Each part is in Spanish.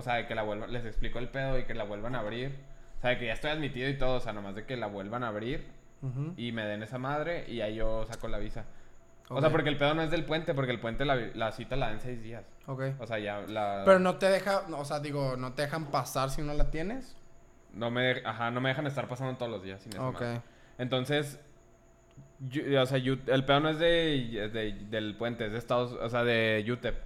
o sea, de que la vuelvan, les explico el pedo y que la vuelvan a abrir. O sea, de que ya estoy admitido y todo, o sea, nomás de que la vuelvan a abrir y me den esa madre y ahí yo saco la visa. O sea, porque el pedo no es del puente, porque el puente la, la cita la dan seis días. Ok. O sea, ya la... Pero no te deja, o sea, digo, no te dejan pasar si no la tienes. No me, de- ajá, no me dejan estar pasando todos los días sin esa Ok. madre. Entonces, yo- o sea, Ut- el pedo no es de, es de- del puente, es de Estados, o sea, de UTEP,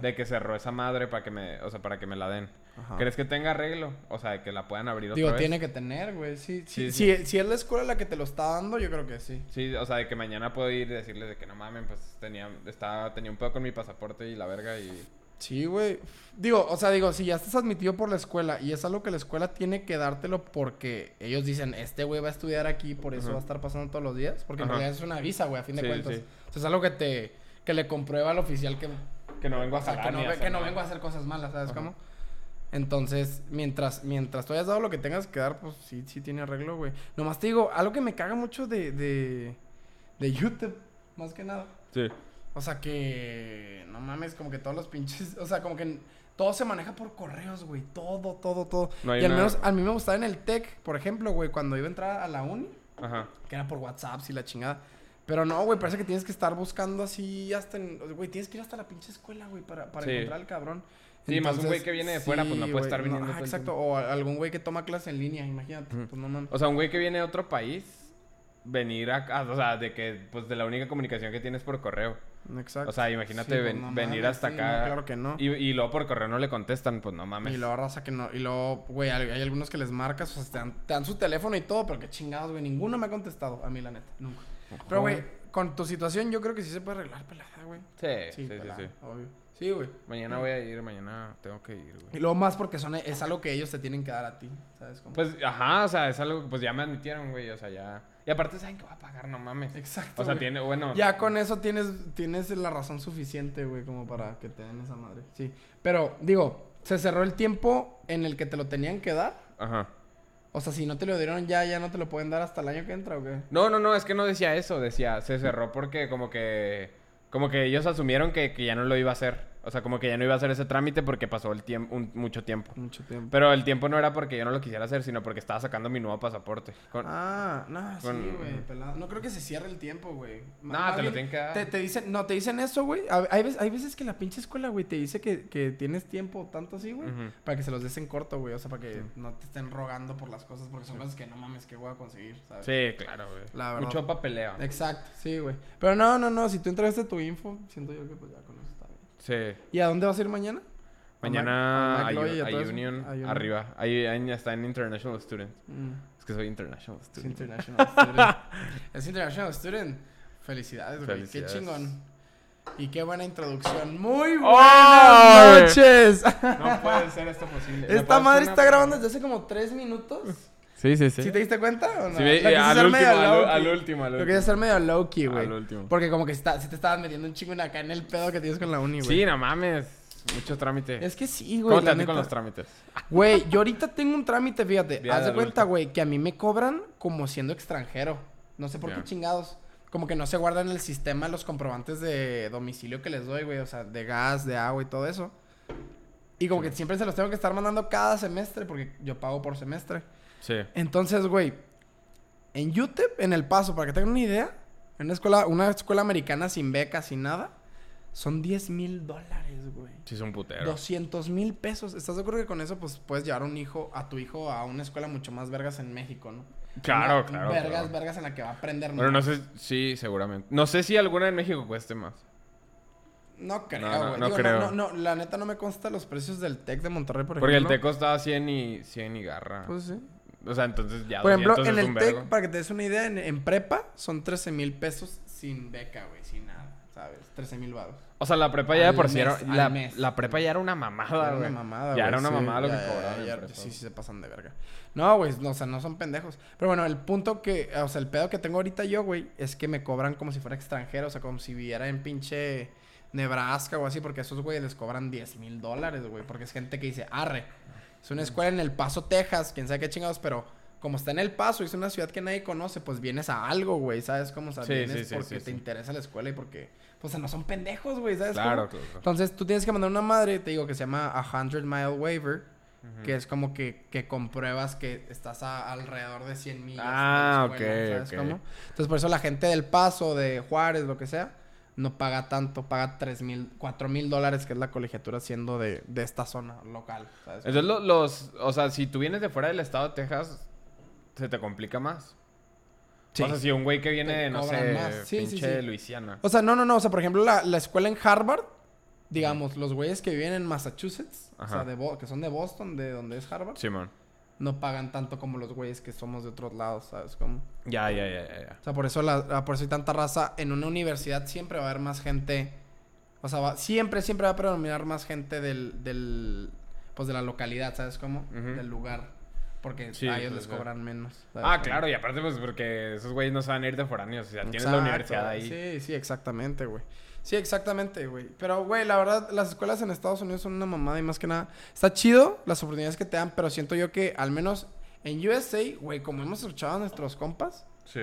De que cerró esa madre para que me, o sea, para que me la den. Ajá. ¿Crees que tenga arreglo? O sea, que la puedan abrir otra Digo, vez. tiene que tener, güey. Sí, sí, Sí, Si, si es la escuela la que te lo está dando, yo creo que sí. Sí, o sea, de que mañana puedo ir y decirles de que no mamen, pues tenía, estaba, tenía un pedo con mi pasaporte y la verga y... Sí, güey. Digo, o sea, digo, si ya estás admitido por la escuela y es algo que la escuela tiene que dártelo porque ellos dicen, este güey va a estudiar aquí, por eso Ajá. va a estar pasando todos los días. Porque en realidad es una visa, güey, a fin de Sí, cuentas. sí. O sea, es algo que te que le comprueba al oficial que, Que no vengo a o sea, jalar que no, ni a ve- hacer que no vengo a hacer cosas malas, ¿sabes Ajá. cómo? Entonces, mientras, mientras tú hayas dado lo que tengas que dar, pues sí, sí tiene arreglo, güey. Nomás te digo, algo que me caga mucho de, de, de YouTube, más que nada. Sí. O sea que, no mames, como que todos los pinches, o sea, como que todo se maneja por correos, güey. Todo, todo, todo. No hay y al menos a mí me gustaba en el TEC, por ejemplo, güey, cuando iba a entrar a la uni, Ajá. que era por WhatsApp, y la chingada. Pero no, güey, parece que tienes que estar buscando así hasta en... Güey, tienes que ir hasta la pinche escuela, güey, para, para Sí. encontrar al cabrón. Sí, más un güey que viene de fuera, pues, no puede estar viniendo el exacto, o algún güey que toma clase en línea, imagínate. Pues no mames. O sea, un güey que viene de otro país, venir acá, o sea, de que, pues, de la única comunicación que tienes por correo. Exacto. O sea, imagínate Sí, pues, ven- no venir mames, hasta sí, acá. no, claro que no. Y, y luego por correo no le contestan, pues no mames. Y luego raza que no. Y luego, güey, hay, hay algunos que les marcas, o sea, te dan, te dan su teléfono y todo, pero qué chingados, güey. Ninguno me ha contestado, a mí, la neta. Nunca. Pero, güey, con tu situación, yo creo que sí se puede arreglar, pelada, güey. Sí, sí, sí, pelada, sí. Obvio. Sí, güey. Mañana voy a ir, mañana tengo que ir, Y güey. luego más porque son, es algo que ellos te tienen que dar a ti, ¿sabes? cómo? Pues, ajá, o sea, es algo que pues ya me admitieron, güey, o sea, ya. Y aparte saben que va a pagar, no mames. Exacto. O sea, güey. tiene, bueno. Ya con eso tienes, tienes la razón suficiente, güey, como para que te den esa madre. Sí. Pero, digo, se cerró el tiempo en el que te lo tenían que dar. Ajá. O sea, si no te lo dieron ya, ya no te lo pueden dar hasta el año que entra, ¿o qué? No, no, no, es que no decía eso, decía, se cerró porque como que, como que ellos asumieron que, que ya no lo iba a hacer. O sea, como que ya no iba a hacer ese trámite porque pasó el tiempo, mucho tiempo. Mucho tiempo. Pero el tiempo no era porque yo no lo quisiera hacer, sino porque estaba sacando mi nuevo pasaporte. Con- Ah, no, sí, güey, pelado. No creo que se cierre el tiempo, güey. No, te lo tienen que dar. Te, te dicen, no, te dicen eso, güey. Hay veces, hay veces que la pinche escuela, güey, te dice que, que tienes tiempo tanto así, güey. Para que se los des en corto, güey. O sea, para que Sí. no te estén rogando por las cosas. Porque son cosas que no mames que voy a conseguir, ¿sabes? Sí, claro, güey. La verdad. Mucho papeleo. Exacto, sí, güey. Pero no, no, no. Si tú entregaste tu info, siento yo que pues ya con eso. Sí. ¿Y a dónde vas a ir mañana? Mañana ¿A Mac-? Union, arriba. Ahí, ahí está en International Student. Mm, Es que soy International es Student. International Student. es International Student. Felicidades, güey. Qué chingón. Y qué buena introducción. Muy buenas ¡Oh! noches. No puede ser esto posible. ¿Me Esta madre está grabando desde hace como tres minutos. Sí, sí, ¿Sí, sí. te diste cuenta o no? Sí, al último, al, low-key. al último, Lo último. quería hacer medio low-key, güey. Al último. Porque como que está, si te estabas metiendo un chingo en acá en el pedo que tienes con la uni, güey. Sí, no mames. Mucho trámite. Es que sí, güey. ¿Cómo te con los trámites? Güey, yo ahorita tengo un trámite, fíjate. Haz de cuenta, güey, que a mí me cobran como siendo extranjero. No sé por qué chingados. Como que no se guardan en el sistema los comprobantes de domicilio que les doy, güey. O sea, de gas, de agua y todo eso. Y como que siempre se los tengo que estar mandando cada semestre porque yo pago por semestre. Sí. Entonces, güey, en UTEP, en El Paso, para que tengan una idea, en una escuela, una escuela americana sin beca, sin nada, son 10 mil dólares, güey. Sí, es un putero. 200 mil pesos. ¿Estás de acuerdo que con eso pues puedes llevar un hijo, a tu hijo a una escuela mucho más vergas en México, ¿no? Claro, Una claro, Vergas, claro. vergas en la que va a aprender Bueno, no sé. Sí, seguramente. No sé si alguna en México cueste más. No creo, No, no, güey. no Digo, creo. No, no, la neta no me consta los precios del TEC de Monterrey, por Porque el ejemplo. té costaba 100 y, 100 y garra. Pues sí. O sea, entonces ya Por ejemplo, 200 en el TEC, para que te des una idea, en, en prepa son 13 mil pesos sin beca, güey, sin nada, ¿sabes? 13 mil baros. O sea, la prepa ya de por sí era... La, prepa ya era una mamada, Era güey. una mamada, Ya güey, era una sí, mamada lo ya, que ya, cobraban. ya, sí, sí se pasan de verga. No, güey, no, o sea, no son pendejos. Pero bueno, el punto que, o sea, el pedo que tengo ahorita yo, güey, es que me cobran como si fuera extranjero, o sea, como si viviera en pinche Nebraska o así, porque a esos güeyes les cobran 10 mil dólares, güey, porque es gente que dice, arre, es una escuela en El Paso, Texas, quién sabe qué chingados, pero como está en El Paso y es una ciudad que nadie conoce, pues vienes a algo, güey, ¿sabes cómo? O sea, Sí, vienes sí, sí, porque te interesa la escuela y porque, pues, o sea, no son pendejos, güey, ¿sabes Claro, cómo? claro. Entonces, tú tienes que mandar una madre, te digo, que se llama a 100 Mile Waiver, que es como que, que compruebas que estás a alrededor de 100 millas. de la Ah, escuela, ok, ¿sabes ok. cómo? Entonces, por eso la gente del Paso, de Juárez, lo que sea, no paga tanto, paga 3 mil, 4 mil dólares, que es la colegiatura siendo de, de esta zona local, ¿sabes? Entonces, lo- los. O sea, si tú vienes de fuera del estado de Texas, se te complica más. Sí. O sea, si un güey que viene, de, no sé. Sí, sí, pinche sí. Luisiana. O sea, no, no, no. O sea, por ejemplo, la, la escuela en Harvard, digamos, los güeyes que viven en Massachusetts, o sea, de Bo- que son de Boston, de donde es Harvard, Simón. No pagan tanto como los güeyes que somos de otros lados, ¿sabes? Como... Ya, ya, ya, ya, ya. O sea, por eso, la, la- por eso hay tanta raza. En una universidad siempre va a haber más gente. O sea, va- siempre, siempre va a predominar más gente del, del, pues de la localidad, ¿sabes cómo? Del lugar. Porque Sí, a ellos pues, les cobran menos. ¿sabes Ah, claro, y aparte, pues, porque esos güeyes no se van a ir de foráneos. O sea, tienes la universidad ahí. Sí, sí, exactamente, güey. Sí, exactamente, güey. Pero, güey, la verdad, las escuelas en Estados Unidos son una mamada y más que nada. Está chido las oportunidades que te dan, pero siento yo que al menos en USA, güey, como hemos escuchado a nuestros compas, Sí.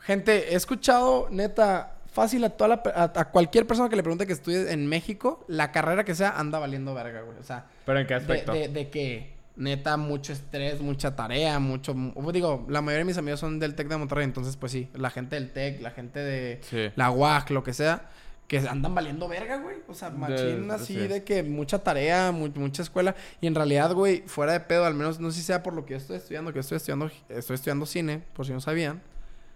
gente, he escuchado, neta, fácil a toda la, a, a cualquier persona que le pregunte que estudie en México, la carrera que sea, anda valiendo verga, güey. O sea, ¿Pero en qué de, aspecto? de, de que neta mucho estrés, mucha tarea, mucho pues, digo, la mayoría de mis amigos son del Tec de Monterrey, entonces pues sí, la gente del Tec, la gente de Sí. la UAC, lo que sea, que andan valiendo verga, güey. O sea, machín De- así sí. de que mucha tarea, mu- mucha escuela y en realidad, güey, fuera de pedo, al menos no sé si sea por lo que yo estoy estudiando, que estoy estudiando estoy estudiando cine, por si no sabían.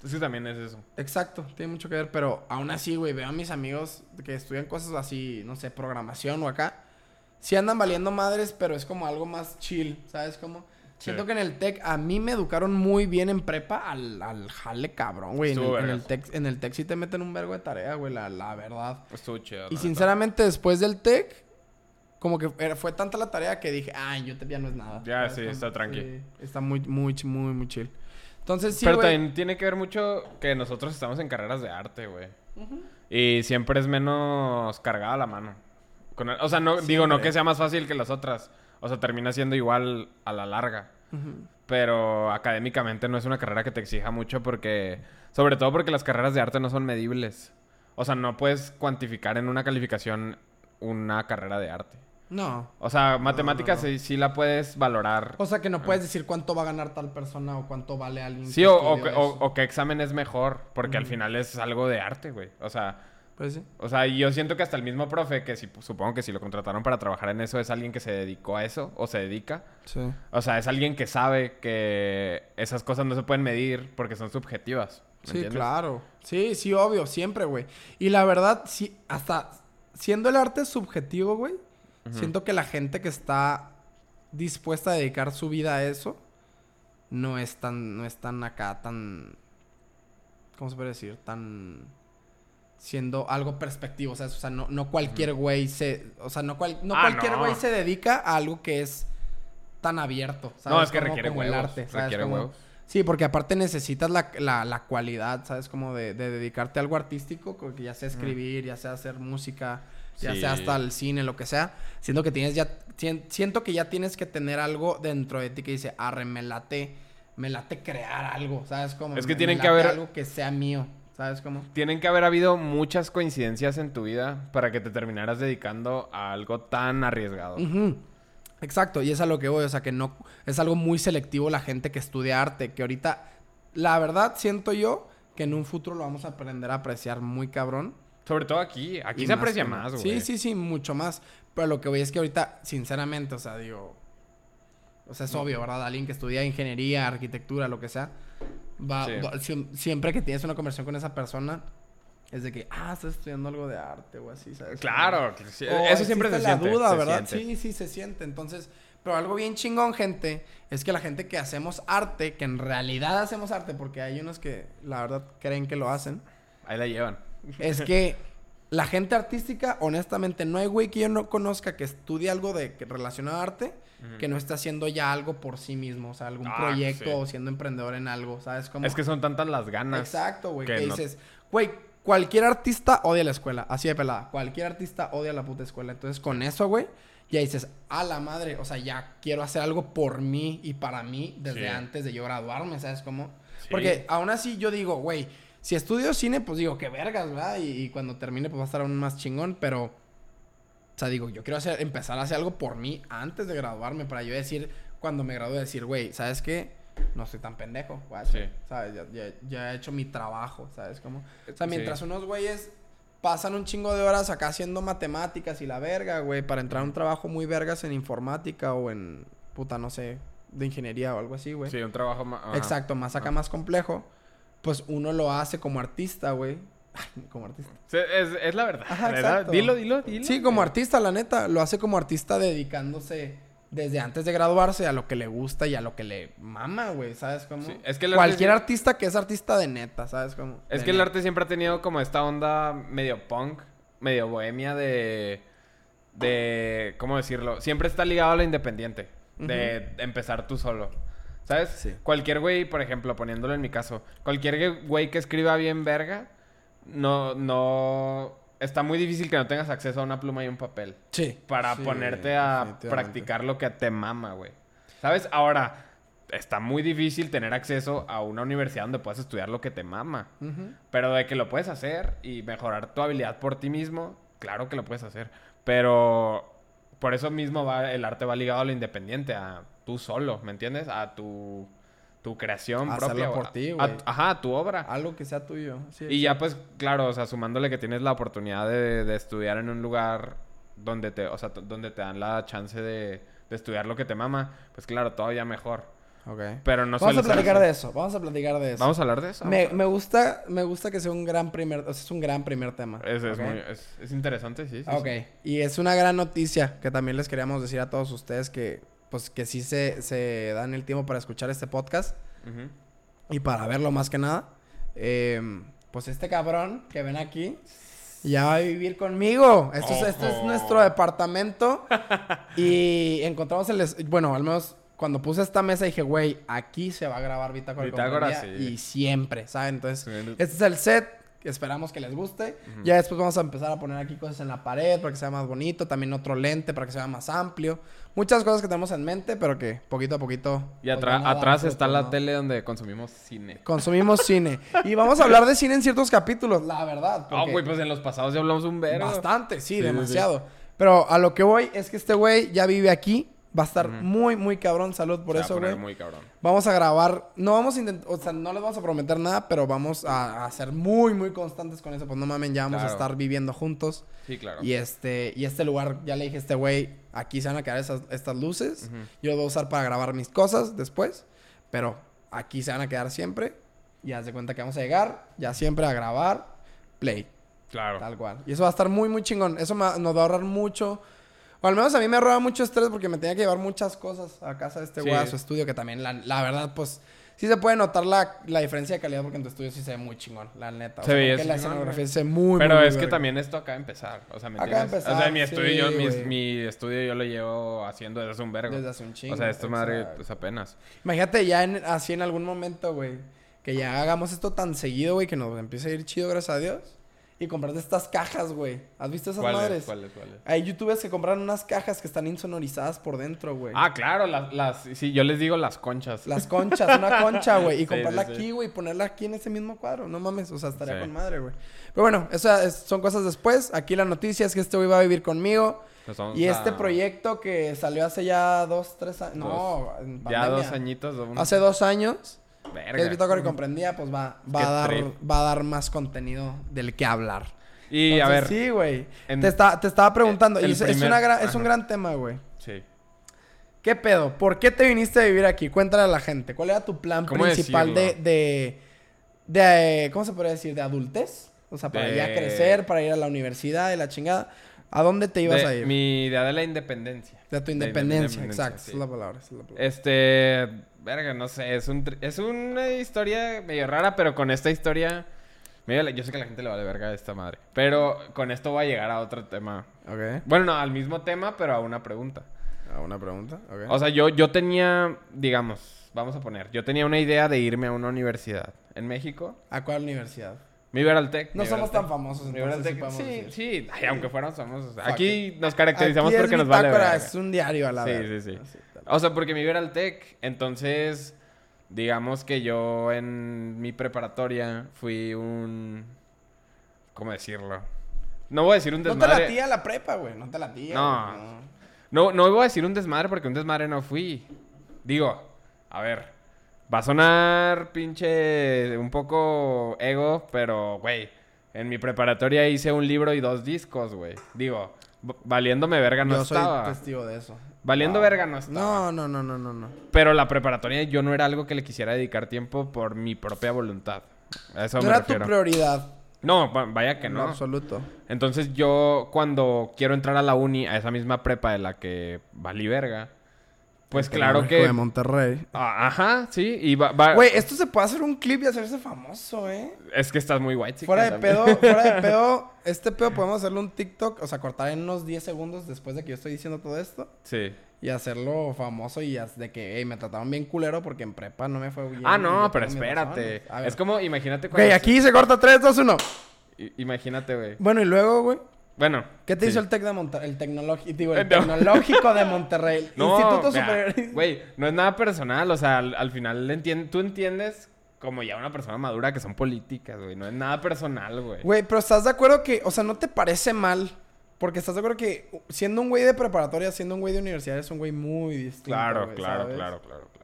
Es que también es eso. Exacto, tiene mucho que ver, pero aún así, güey, veo a mis amigos que estudian cosas así, no sé, programación o acá. Sí andan valiendo madres, pero es como algo más chill, ¿sabes cómo? Siento que en el tech a mí me educaron muy bien en prepa al, al jale cabrón, güey. En, el- en el vergas. tech, en el tech sí te meten un vergo de tarea, güey, la, la verdad. Estuvo chido. Y sinceramente, después del tech, como que era- fue tanta la tarea que dije, ay, yo ya no es nada. Ya, ¿sabes sí, está tranqui. Sí, está muy, muy, muy, muy chill. Entonces, sí, Pero también tiene que ver mucho que nosotros estamos en carreras de arte, güey. Y siempre es menos cargada la mano. Con el- o sea, no, digo, no que sea más fácil que las otras. O sea, termina siendo igual a la larga. Pero académicamente no es una carrera que te exija mucho porque... Sobre todo porque las carreras de arte no son medibles. O sea, no puedes cuantificar en una calificación una carrera de arte. No. O sea, matemáticas no. Sí, sí la puedes valorar. O sea que no puedes decir cuánto va a ganar tal persona o cuánto vale alguien. Sí, que o, o, o- qué examen es mejor, porque al final es algo de arte, güey. O sea, Pues sí. o sea, yo siento que hasta el mismo profe, que si, supongo que si lo contrataron para trabajar en eso, es alguien que se dedicó a eso o se dedica. Sí. O sea, es alguien que sabe que esas cosas no se pueden medir porque son subjetivas. ¿me Sí, entiendes? claro. Sí, sí, obvio, siempre, güey. Y la verdad, sí, hasta siendo el arte subjetivo, güey, siento que la gente que está dispuesta a dedicar su vida a eso no es tan, no es tan acá, tan, ¿cómo se puede decir? Tan siendo algo perspectivo, o sea, o sea, no, no cualquier güey se, o sea, no, cual- no Ah, cualquier no. güey se dedica a algo que es tan abierto, ¿sabes? No, es que Como- requiere como huevos. el arte, ¿sabes? requiere Como- huevos. Sí, porque aparte necesitas la, la, la cualidad, ¿sabes? Como de, de dedicarte a algo artístico, que ya sea escribir, ya sea hacer música, ya Sí. sea hasta el cine, lo que sea. Siento que tienes ya, sien- siento que ya tienes que tener algo dentro de ti que dice, arre, me late, me late crear algo, ¿sabes? Como Es que me- que haber- algo que sea mío, ¿sabes? Como Tienen que haber habido muchas coincidencias en tu vida para que te terminaras dedicando a algo tan arriesgado. Exacto, y es a lo que voy, o sea que no es algo muy selectivo la gente que estudia arte, que ahorita la verdad siento yo que en un futuro lo vamos a aprender a apreciar muy cabrón. Sobre todo aquí. Aquí Y se aprecia que más, güey. Sí, sí, sí, mucho más. Pero lo que voy es que ahorita, sinceramente, o sea, digo. O sea, es obvio, ¿verdad? Alguien que estudia ingeniería, arquitectura, lo que sea. Va, Sí. va- siem- siempre que tienes una conversación con esa persona, es de que, ah, estás estudiando algo de arte o así, ¿sabes? Claro, que sí, O eso siempre se la siente. duda, se ¿verdad? siente. Sí, sí, se siente. Entonces, pero algo bien chingón, gente, es que la gente que hacemos arte, que en realidad hacemos arte, porque hay unos que la verdad creen que lo hacen, Ahí la llevan. es que la gente artística, honestamente, no hay güey que yo no conozca que estudie algo de que relacionado a arte, que no esté haciendo ya algo por sí mismo, o sea, algún Ah, proyecto sí. o siendo emprendedor en algo, ¿sabes? Como... Es que son tantas las ganas. Exacto, güey. que Que, no- dices, güey, cualquier artista odia la escuela. Así de pelada. Cualquier artista odia la puta escuela. Entonces, con eso, güey, ya dices, a la madre, o sea, ya quiero hacer algo por mí y para mí desde Sí. antes de yo graduarme, ¿sabes cómo? Sí. Porque aún así yo digo, güey, si estudio cine, pues digo, qué vergas, ¿verdad? Y, y cuando termine, pues va a estar aún más chingón, pero, o sea, digo, yo quiero hacer, empezar a hacer algo por mí antes de graduarme, para yo decir, cuando me gradúe, decir, güey, ¿sabes qué? No soy tan pendejo, güey. Sí. ¿Sabes? Ya, ya- ya he hecho mi trabajo, ¿sabes cómo? O sea, Sí. mientras unos güeyes pasan un chingo de horas acá haciendo matemáticas y la verga, güey, para entrar a un trabajo muy vergas en informática o en, puta, no sé, de ingeniería o algo así, güey. Sí, un trabajo más... Exacto, más acá, más complejo. Pues uno lo hace como artista, güey. Como artista. es, es la verdad, Ajá. Dilo, dilo, dilo. Sí, como artista, la neta. Lo hace como artista dedicándose desde antes de graduarse a lo que le gusta y a lo que le mama, güey. ¿Sabes cómo? Sí, es que Cualquier artista que es artista de neta, ¿sabes cómo? Es De que el arte siempre ha tenido como esta onda medio punk, medio bohemia de... De... ¿Cómo decirlo? Siempre está ligado a lo independiente. De empezar tú solo. ¿Sabes? Sí. Cualquier güey, por ejemplo, poniéndolo en mi caso. Cualquier güey que escriba bien verga, no... no está muy difícil que no tengas acceso a una pluma y un papel. Sí. Para Sí, ponerte a practicar lo que te mama, güey. ¿Sabes? Ahora, está muy difícil tener acceso a una universidad donde puedas estudiar lo que te mama. Pero de que lo puedes hacer y mejorar tu habilidad por ti mismo, claro que lo puedes hacer. Pero por eso mismo va, el arte va ligado a lo independiente, a tú solo, ¿me entiendes? A tu, tu creación Hacerlo propia. por ti, güey. Ajá, tu obra. Algo que sea tuyo. Sí, Y ya pues, claro, o sea, sumándole que tienes la oportunidad de, de estudiar en un lugar donde te, o sea, donde te dan la chance de, de estudiar lo que te mama, pues claro, todavía mejor. Ok. Pero no Vamos a platicar de eso. Vamos a platicar de eso. Vamos a hablar de eso. Me, me gusta, me gusta que sea un gran primer, o sea, es un gran primer tema. Es, muy, es, es interesante, sí. sí, Ok, sí. y es una gran noticia que también les queríamos decir a todos ustedes que, pues, que sí se, se dan el tiempo para escuchar este podcast y para verlo más que nada. Eh, pues este cabrón que ven aquí ya va a vivir conmigo. Esto es, esto es nuestro departamento y encontramos el, bueno, al menos cuando puse esta mesa dije, güey, aquí se va a grabar Bitácora, Bitácora, Compañía", sí. y siempre, ¿saben? Entonces, este es el set. Esperamos que les guste. Ya después vamos a empezar a poner aquí cosas en la pared para que sea más bonito. También otro lente para que sea más amplio. Muchas cosas que tenemos en mente, pero que poquito a poquito. Y pues, atrás frutos, está la tele donde consumimos cine. Consumimos cine. Y vamos a hablar de cine en ciertos capítulos, la verdad. Ah, güey, pues en los pasados ya hablamos un verbo. Bastante, sí, Sí, sí, demasiado. Pero a lo que voy es que este güey ya vive aquí. Va a estar muy, muy cabrón. Salud por eso, güey. muy cabrón. Vamos a grabar. No vamos a intentar. O sea, no les vamos a prometer nada, pero vamos a, a ser muy, muy constantes con eso. Pues no mamen, ya vamos a estar viviendo juntos. Sí, claro. Y este, y este lugar, ya le dije a este güey, aquí se van a quedar esas, estas luces. Yo lo voy a usar para grabar mis cosas después. Pero aquí se van a quedar siempre. Y haz de cuenta que vamos a llegar, ya siempre a grabar, play. Claro. Tal cual. Y eso va a estar muy, muy chingón. Eso me- nos va a ahorrar mucho. O al menos a mí me ahorraba mucho estrés porque me tenía que llevar muchas cosas a casa de este Sí. güey, a su estudio, que también, la, la verdad, pues, sí se puede notar la, la diferencia de calidad porque en tu estudio sí se ve muy chingón, la neta. O Se veía porque la escenografía se ve muy, Pero muy, muy es que verga. también esto acaba de empezar. O sea, ¿me Acaba de entiendes? empezar, o sea, mi estudio, sí, yo, mi, mi estudio yo lo llevo haciendo desde hace un vergo. Desde hace un chingo. o sea, esto madre, exacto. pues apenas. Imagínate ya en- así en algún momento, güey, que ya hagamos esto tan seguido, güey, que nos empiece a ir chido, gracias a Dios. Y comprarte estas cajas, güey. ¿Has visto esas ¿Cuáles? madres? ¿Cuáles? ¿Cuáles? Hay youtubers que compraron unas cajas que están insonorizadas por dentro, güey. Ah, claro, las, las, sí, yo les digo las conchas. Las conchas, una concha, güey. Y Sí, comprarla sí, aquí, güey. Y ponerla aquí en ese mismo cuadro. No mames, o sea, estaría con madre, güey. Pero bueno, esas son cosas después. Aquí la noticia es que este güey va a vivir conmigo. Vamos Y a- este proyecto que salió hace ya dos, tres años. No, en Ya dos añitos. Hace dos años. Verga. Que es Bitácora y comprendía, pues va, va, a dar, trip. va a dar más contenido del que hablar. Y a ver. Sí, güey. Te, está- te estaba preguntando. y es, es primer- una gran- es un gran tema, güey. Sí. ¿Qué pedo? ¿Por qué te viniste a vivir aquí? Cuéntale a la gente. ¿Cuál era tu plan ¿Cómo principal de, de, de- ¿Cómo se podría decir? ¿De adultez? O sea, para De- ya crecer, para ir a la universidad y la chingada. ¿A dónde te ibas De- a ir? Mi idea de la independencia. De tu de independencia, independencia, exacto. sí. Esa es la palabra. esa es la palabra. Este, verga, no sé, es un es una historia medio rara, pero con esta historia medio- yo sé que a la gente le vale verga esta madre, pero con esto voy a llegar a otro tema. Ok. Bueno, no, al mismo tema, pero a una pregunta. ¿A una pregunta? Ok. O sea, yo yo tenía, digamos, vamos a poner, yo tenía una idea de irme a una universidad en México. ¿A cuál universidad? Me iba al TEC. No somos tan famosos, entonces sí Sí, sí. Ay, aunque fuéramos famosos. Fuck Aquí nos caracterizamos Aquí porque nos vale verga. Es un diario a la Sí, verga. sí, sí. Tal. O sea, porque me iba al TEC. Entonces, digamos que yo en mi preparatoria fui un... ¿Cómo decirlo? No voy a decir un No te desmadre. la tía la prepa, güey. No te la tía. No. no. No, no voy a decir un desmadre porque un desmadre no fui. Digo, a ver, va a sonar pinche un poco ego, pero, güey, en mi preparatoria hice un libro y dos discos, güey. Digo, valiéndome verga no Yo soy estaba. testigo de eso. Valiendo Wow. verga no estaba. No, no, no, no, no, no. Pero la preparatoria yo no era algo que le quisiera dedicar tiempo por mi propia voluntad. A eso No me era tu prioridad. No, va- vaya que no. lo absoluto. Entonces yo cuando quiero entrar a la uni, a esa misma prepa de la que valí verga, pues claro que... de Monterrey. Ah, Ajá, sí, y va... va- Güey, esto se puede hacer un clip y hacerse famoso, ¿eh? Es que estás muy white. Fuera de pedo, fuera de pedo, este pedo podemos hacerlo un TikTok, o sea, cortar en unos 10 segundos después de que yo estoy diciendo todo esto Sí. y hacerlo famoso y de que, hey, me trataron bien culero porque en prepa no me fue bien. Ah, no, pero espérate. Es como, imagínate cuando... aquí se corta 3, 2, 1. I- Imagínate, güey. Bueno, y luego, güey, Bueno. ¿qué te sí. hizo el Tec de Monterrey? El tecnológico, digo, el No. tecnológico de Monterrey. No, Instituto Superior. Güey, no es nada personal. O sea, al, al final entien- tú entiendes como ya una persona madura que son políticas, güey. No es nada personal, güey. Güey, pero ¿estás de acuerdo que, o sea, no te parece mal? Porque estás de acuerdo que siendo un güey de preparatoria, siendo un güey de universidad, es un güey muy distinto. Claro, güey, claro, ¿sabes? claro, claro, claro.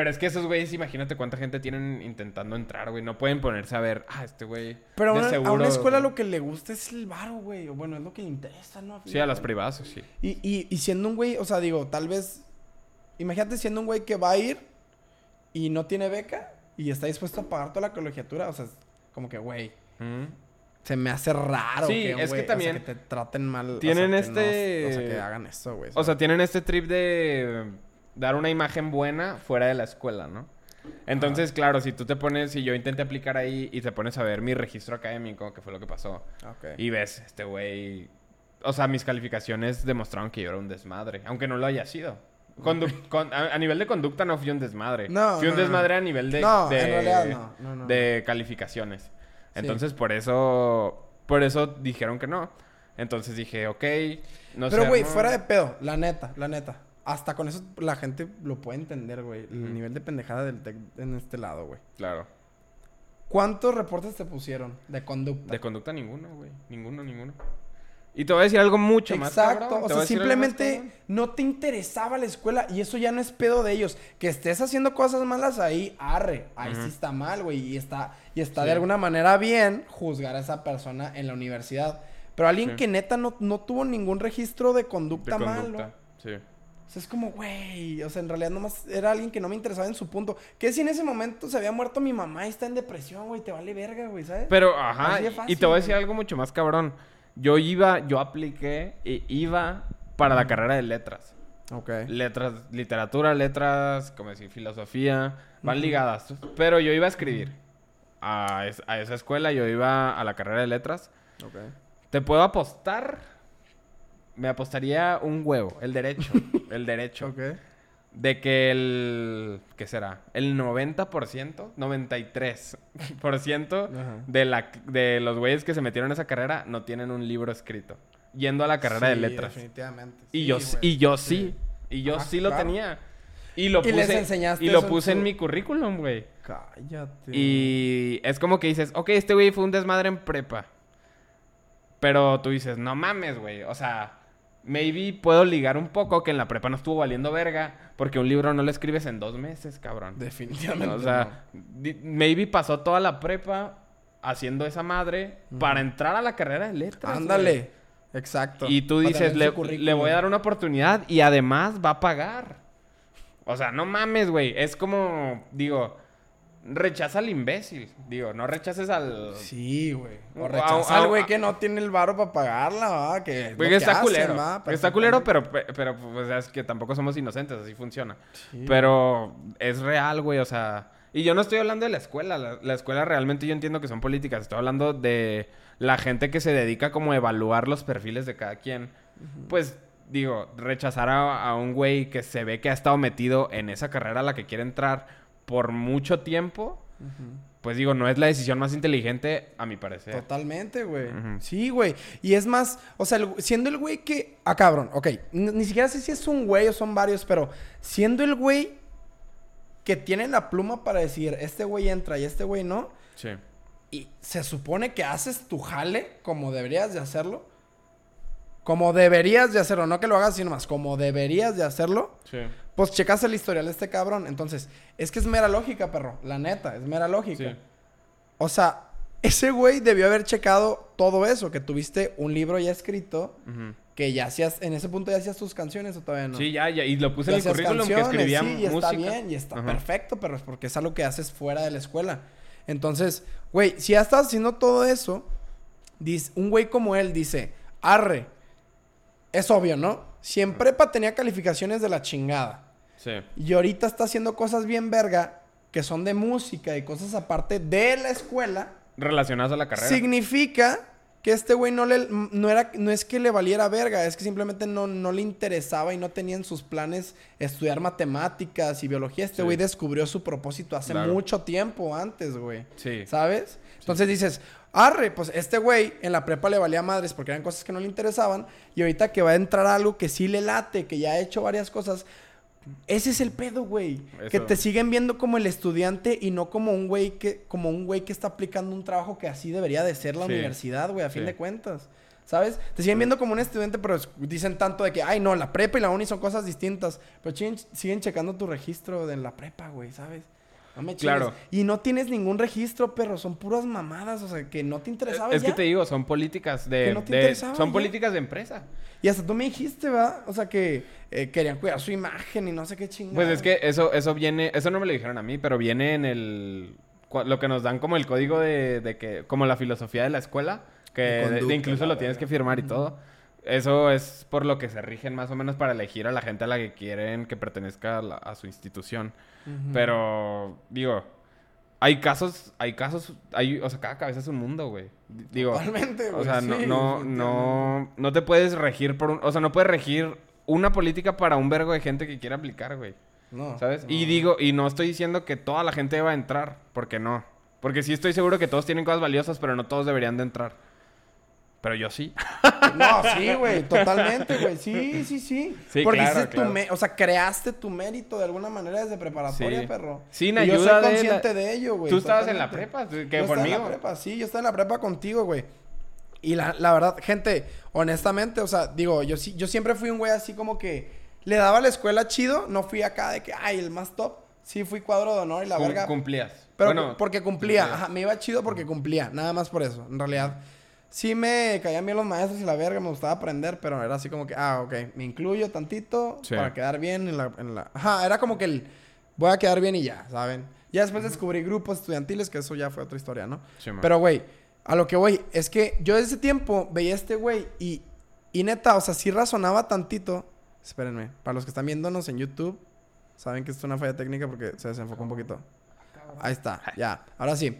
Pero es que esos güeyes, imagínate cuánta gente tienen intentando entrar, güey. No pueden ponerse a ver, ah, este güey. Pero a de una, a una escuela lo que le gusta es el varo, güey. O bueno, es lo que le interesa, ¿no? Sí, a las privadas, sí. Y, y, y siendo un güey, o sea, digo, tal vez. Imagínate siendo un güey que va a ir y no tiene beca y está dispuesto a pagar toda la colegiatura. O sea, es como que, güey, Mm. se me hace raro. Sí, es que güey- o sea, también que te traten mal. o tienen sea, que no- este- o sea, que hagan eso, güey. O sea, tienen este trip de dar una imagen buena fuera de la escuela, ¿no? Entonces, claro, si tú te pones, si yo intenté aplicar ahí y te pones a ver mi registro académico, que fue lo que pasó, Ok. y ves, este güey, o sea, mis calificaciones demostraron que yo era un desmadre, aunque no lo haya sido. Condu- con- a, a nivel de conducta no fui un desmadre. No, fui un no. desmadre a nivel de, de, calificaciones. Entonces, por eso, por eso dijeron que no. Entonces dije, ok, no. Pero, güey, fuera de pedo, la neta, la neta. Hasta con eso la gente lo puede entender, güey. El nivel de pendejada del tec en este lado, güey. Claro. ¿Cuántos reportes te pusieron de conducta? De conducta ninguno, güey. Ninguno, ninguno. Y te voy a decir algo mucho más Exacto, o sea, simplemente no te interesaba la escuela y eso ya no es pedo de ellos. Que estés haciendo cosas malas ahí, arre, ahí sí está mal, güey, y está y está Sí. de alguna manera bien juzgar a esa persona en la universidad. Pero alguien Sí. que neta no, no tuvo ningún registro de De conducta, malo. conducta. Sí. O sea, es como, güey, o sea, en realidad nomás era alguien que no me interesaba en su punto. Que si en ese momento se había muerto mi mamá y está en depresión, güey, te vale verga, güey, ¿sabes? Pero, ajá, y- te voy a güey. decir algo mucho más cabrón. Yo iba, yo apliqué e iba para la carrera de letras. Ok. Letras, literatura, letras, como decir, filosofía, van ligadas. Pero yo iba a escribir. A, es- a esa escuela yo iba a la carrera de letras. Ok. Te puedo apostar. Me apostaría un huevo, el derecho. el derecho. Ok. De que el. ¿Qué será? El 90%, 93% Ajá. de, la, de los güeyes que se metieron en esa carrera no tienen un libro escrito. Yendo a la carrera de letras. Definitivamente. Y Sí, yo, güey. y yo sí. Y yo Ajá, sí lo claro. tenía. Y lo Y puse, les enseñaste y lo eso en puse en mi currículum, güey. Cállate. Y es como que dices, ok, este güey fue un desmadre en prepa. Pero tú dices, no mames, güey. O sea, maybe puedo ligar un poco que en la prepa no estuvo valiendo verga. Porque un libro no lo escribes en dos meses, cabrón. Definitivamente. O sea, maybe pasó toda la prepa haciendo esa madre para entrar a la carrera de letras. Ándale. güey. Exacto. Y tú dices, le, le voy a dar una oportunidad y además va a pagar. O sea, no mames, güey. Es como, digo, rechaza al imbécil. Digo, no rechaces al... Sí, güey. O rechaza al güey que no tiene el varo para pagarla, ¿va? Que que está culero. ¿va? Está culero, pero, pero pues, es que tampoco somos inocentes, así funciona. Sí. Pero es real, güey, o sea... Y yo no estoy hablando de la escuela. La, la escuela realmente yo entiendo que son políticas. Estoy hablando de la gente que se dedica como a evaluar los perfiles de cada quien. Pues, digo, rechazar a, a un güey que se ve que ha estado metido en esa carrera a la que quiere entrar por mucho tiempo. Pues digo, no es la decisión más inteligente, a mi parecer. Totalmente, güey. Sí, güey. Y es más, o sea, el- siendo el güey que. Ah, cabrón, ok. Ni, ni siquiera sé si es un güey o son varios, pero siendo el güey que tiene la pluma para decir, este güey entra y este güey no. Sí. Y se supone que haces tu jale como deberías de hacerlo. Como deberías de hacerlo, no que lo hagas sino más, como deberías de hacerlo. Sí. Pues checaste el historial de este cabrón. Entonces, es que es mera lógica, perro. La neta, es mera lógica. Sí. O sea, ese güey debió haber checado todo eso, que tuviste un libro ya escrito, que ya hacías, en ese punto ya hacías tus canciones o todavía no. Sí, ya, ya. Y lo puse Ya en el currículum que escribía sí, y música. está bien, y está perfecto, pero es porque es algo que haces fuera de la escuela. Entonces, güey, si ya estás haciendo todo eso, un güey como él dice, arre, es obvio, ¿no? Si en prepa tenía calificaciones de la chingada, Sí. y ahorita está haciendo cosas bien verga, que son de música y cosas aparte de la escuela, Relacionadas a la carrera. significa que este güey no le no era no es que le valiera verga, es que simplemente no, no le interesaba y no tenía en sus planes estudiar matemáticas y biología. Este Sí. güey descubrió su propósito hace Claro. mucho tiempo antes, güey. Sí. ¿Sabes? Entonces dices, arre, pues este güey en la prepa le valía madres porque eran cosas que no le interesaban. Y ahorita que va a entrar algo que sí le late, que ya ha hecho varias cosas. Ese es el pedo, güey. Que te siguen viendo como el estudiante y no como un güey que, como un güey que está aplicando un trabajo que así debería de ser la Sí. universidad, güey, a fin Sí. de cuentas. ¿Sabes? Te siguen viendo como un estudiante, pero dicen tanto de que, ay, no, la prepa y la uni son cosas distintas. Pero siguen, siguen checando tu registro de la prepa, güey, ¿sabes? No me chingues. Claro. Y no tienes ningún registro, pero son puras mamadas, o sea, que no te interesaba Es ya. que te digo, son políticas de... Que no te de- interesaba son ya. políticas de empresa. Y hasta tú me dijiste, ¿verdad? O sea, que eh, querían cuidar su imagen y no sé qué chingada. Pues es que eso, eso viene... Eso no me lo dijeron a mí, pero viene en el... Lo que nos dan como el código de, de que... Como la filosofía de la escuela. Que De de- incluso lo tienes que firmar y todo. Eso es por lo que se rigen más o menos para elegir a la gente a la que quieren que pertenezca a, la- a su institución. Pero, digo, hay casos, hay casos, hay, o sea, cada cabeza es un mundo, güey. Digo, Totalmente, o güey, sea, no, no, no, no te puedes regir por un, o sea, no puedes regir una política para un vergo de gente que quiera aplicar, güey. No. ¿Sabes? no. Y digo, y no estoy diciendo que toda la gente va a entrar, porque no. Porque sí estoy seguro que todos tienen cosas valiosas, pero no todos deberían de entrar. Pero yo sí. No, sí, güey, totalmente, güey. Sí, sí, sí. Sí, Porque claro, tu me- o sea, creaste tu mérito de alguna manera desde preparatoria, Sí. perro. Sin Y yo ayuda soy de consciente la- de ello, güey. Tú estabas en la prepa, que Yo estaba en conmigo. la prepa, sí, yo estaba en la prepa contigo, güey. Y la, la verdad, gente, honestamente, o sea, digo, yo sí, yo siempre fui un güey así como que le daba a la escuela chido, no fui acá de que, ay, el más top. Sí, fui cuadro de honor y la Cum- verga. Cumplías. Pero Bueno, porque cumplía, cumplías. ajá, me iba chido porque cumplía, nada más por eso. En realidad, sí me caían bien los maestros y la verga, me gustaba aprender, pero era así como que, ah, ok, me incluyo tantito Sí. para quedar bien en la, en la... Ajá, era como que el, voy a quedar bien y ya, ¿saben? Ya después descubrí grupos estudiantiles, que eso ya fue otra historia, ¿no? Sí. Pero, güey, a lo que voy, es que yo desde ese tiempo veía a este güey y, y neta, o sea, sí razonaba tantito. Espérenme, para los que están viéndonos en YouTube, saben que esto es una falla técnica porque se desenfocó un poquito. Ahí está, ya, ahora sí.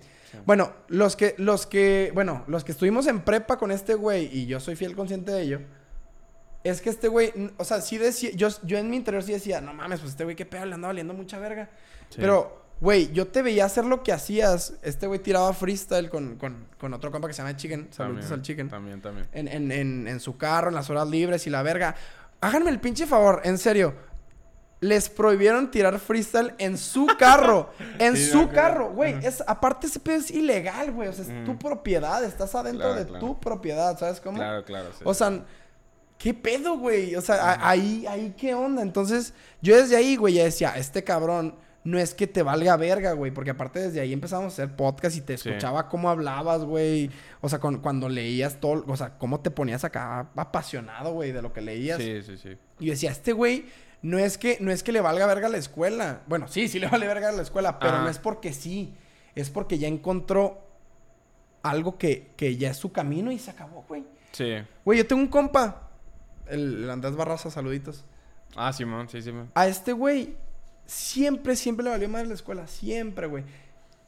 Bueno, los que, los que, bueno, los que estuvimos en prepa con este güey, y yo soy fiel consciente de ello, es que este güey, o sea, sí decía, yo, yo en mi interior sí decía, no mames, pues este güey qué pedo, le anda valiendo mucha verga. Sí. Pero, güey, yo te veía hacer lo que hacías. Este güey tiraba freestyle con, con, con otro compa que se llama Chicken. Saludos También, al Chicken. También, también. En, en, en, en su carro, en las horas libres y la verga. Háganme el pinche favor, en serio. Les prohibieron tirar freestyle en su carro. en Sí, su carro, güey. Es, aparte, ese pedo es ilegal, güey. O sea, es Mm. tu propiedad. Estás adentro Claro, de claro. tu propiedad, ¿sabes cómo? Claro, claro. sí. O sea, ¿qué pedo, güey? O sea, ahí, ahí, ¿qué onda? Entonces, yo desde ahí, güey, ya decía, este cabrón no es que te valga verga, güey, porque aparte desde ahí empezamos a hacer podcast y te Sí. escuchaba cómo hablabas, güey. O sea, con- cuando leías todo, o sea, cómo te ponías acá apasionado, güey, de lo que leías. Sí, sí, sí. Y yo decía, este güey no es que no es que le valga verga la escuela. Bueno, sí, sí le vale verga la escuela, pero Ajá. no es porque sí. Es porque ya encontró algo que, que ya es su camino y se acabó, güey. Sí. Güey, yo tengo un compa. El, el Andrés Barraza, saluditos. Ah, Simón, sí, sí. A este güey siempre, siempre le valió más la escuela. Siempre, güey.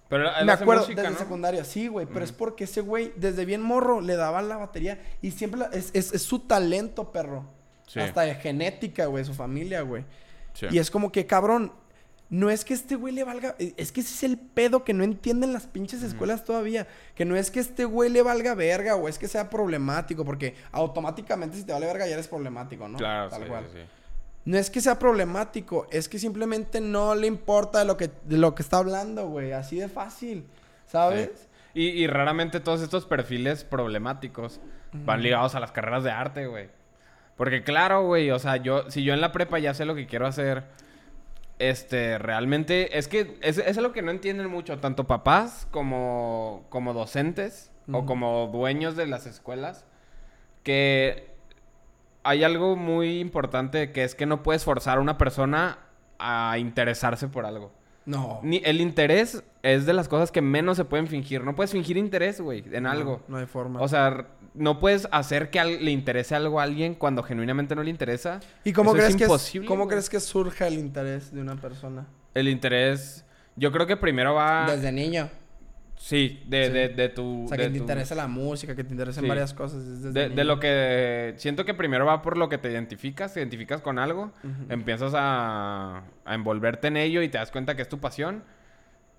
Pero él Me hace acuerdo música, desde ¿no? secundaria, sí, güey. Pero es porque ese güey, desde bien morro, le daba la batería. Y siempre la- es, es- es su talento, perro. Sí. Hasta de genética, güey, su familia, güey. Sí. Y es como que, cabrón, no es que este güey le valga. Es que ese es el pedo que no entienden las pinches escuelas todavía. Que no es que este güey le valga verga o es que sea problemático. Porque automáticamente si te vale verga ya eres problemático, ¿no? Claro, Tal sí, cual. sí, sí. No es que sea problemático, es que simplemente no le importa de lo que, de lo que está hablando, güey. Así de fácil. ¿Sabes? Y raramente todos estos perfiles problemáticos van ligados a las carreras de arte, güey. Porque claro, güey, o sea, yo, si yo en la prepa ya sé lo que quiero hacer, este, realmente, es que es, es lo que no entienden mucho, tanto papás como, como docentes o como dueños de las escuelas, que hay algo muy importante que es que no puedes forzar a una persona a interesarse por algo. No. Ni, el interés es de las cosas que menos se pueden fingir. No puedes fingir interés, güey, en algo. No, hay forma. O sea, no puedes hacer que al- le interese algo a alguien cuando genuinamente no le interesa. ¿Y cómo Eso crees es que es- imposible, cómo crees que surja el interés de una persona? El interés, yo creo que primero va... Desde niño. Sí, de, Sí. De, de tu... O sea, que te tu- interesa la música, que te interesen Sí. varias cosas. es desde De, lo que... Siento que primero va por lo que te identificas. Te identificas con algo. Empiezas a, a envolverte en ello y te das cuenta que es tu pasión.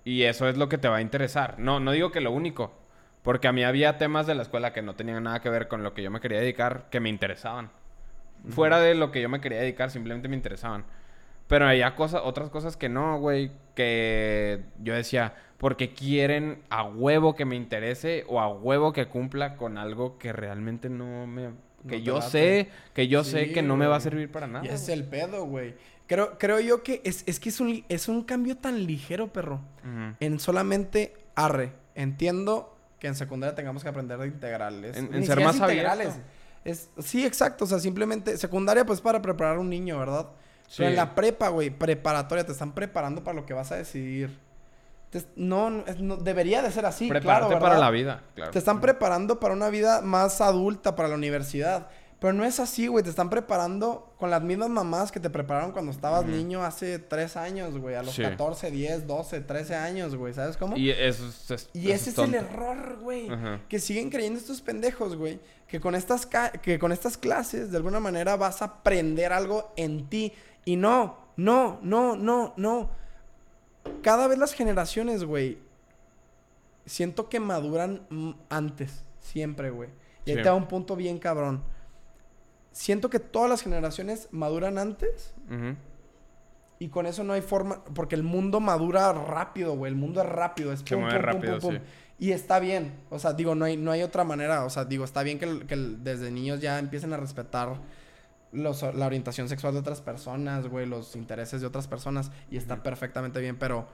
Y eso es lo que te va a interesar. No, no digo que lo único. Porque a mí había temas de la escuela que no tenían nada que ver con lo que yo me quería dedicar, que me interesaban. Fuera de lo que yo me quería dedicar, simplemente me interesaban. Pero había cosas, otras cosas que no, güey. Que yo decía, porque quieren a huevo que me interese o a huevo que cumpla con algo que realmente no me. Que yo sé, que yo sé que no me va a servir para nada. Y es el pedo, güey. Creo, creo yo que es, es que es un, es un cambio tan ligero, perro. En solamente arre. Entiendo que en secundaria tengamos que aprender de integrales. En- ser más es integrales. abierto. Es, sí, exacto. O sea, simplemente secundaria pues para preparar a un niño, ¿verdad? Pero en la prepa, güey, preparatoria, te están preparando para lo que vas a decidir. Te- no, no, es- debería de ser así, Prepararte claro, para la vida, claro. Te están preparando para una vida más adulta, para la universidad. Pero no es así, güey. Te están preparando con las mismas mamás que te prepararon cuando estabas niño hace tres años, güey. A los Sí. 14, 10, 12, 13 años, güey. ¿Sabes cómo? Y eso es, es- Y eso ese es el tonto. error, güey. Ajá. Que siguen creyendo estos pendejos, güey. Que con estas que con estas clases, de alguna manera, vas a aprender algo en ti. Y no, no, no, no, no. Cada vez las generaciones, güey, siento que maduran antes. Siempre, güey. Y ahí Sí. te da un punto bien cabrón. Siento que todas las generaciones maduran antes. Y con eso no hay forma, porque el mundo madura rápido, güey. El mundo es rápido, es pum, pum, pum, rápido, pum, pum. sí. Y está bien, o sea, digo, no hay, no hay otra manera, o sea, digo, está bien que, el- que el- desde niños ya empiecen a respetar los, la orientación sexual de otras personas, güey, los intereses de otras personas, y está perfectamente bien, pero,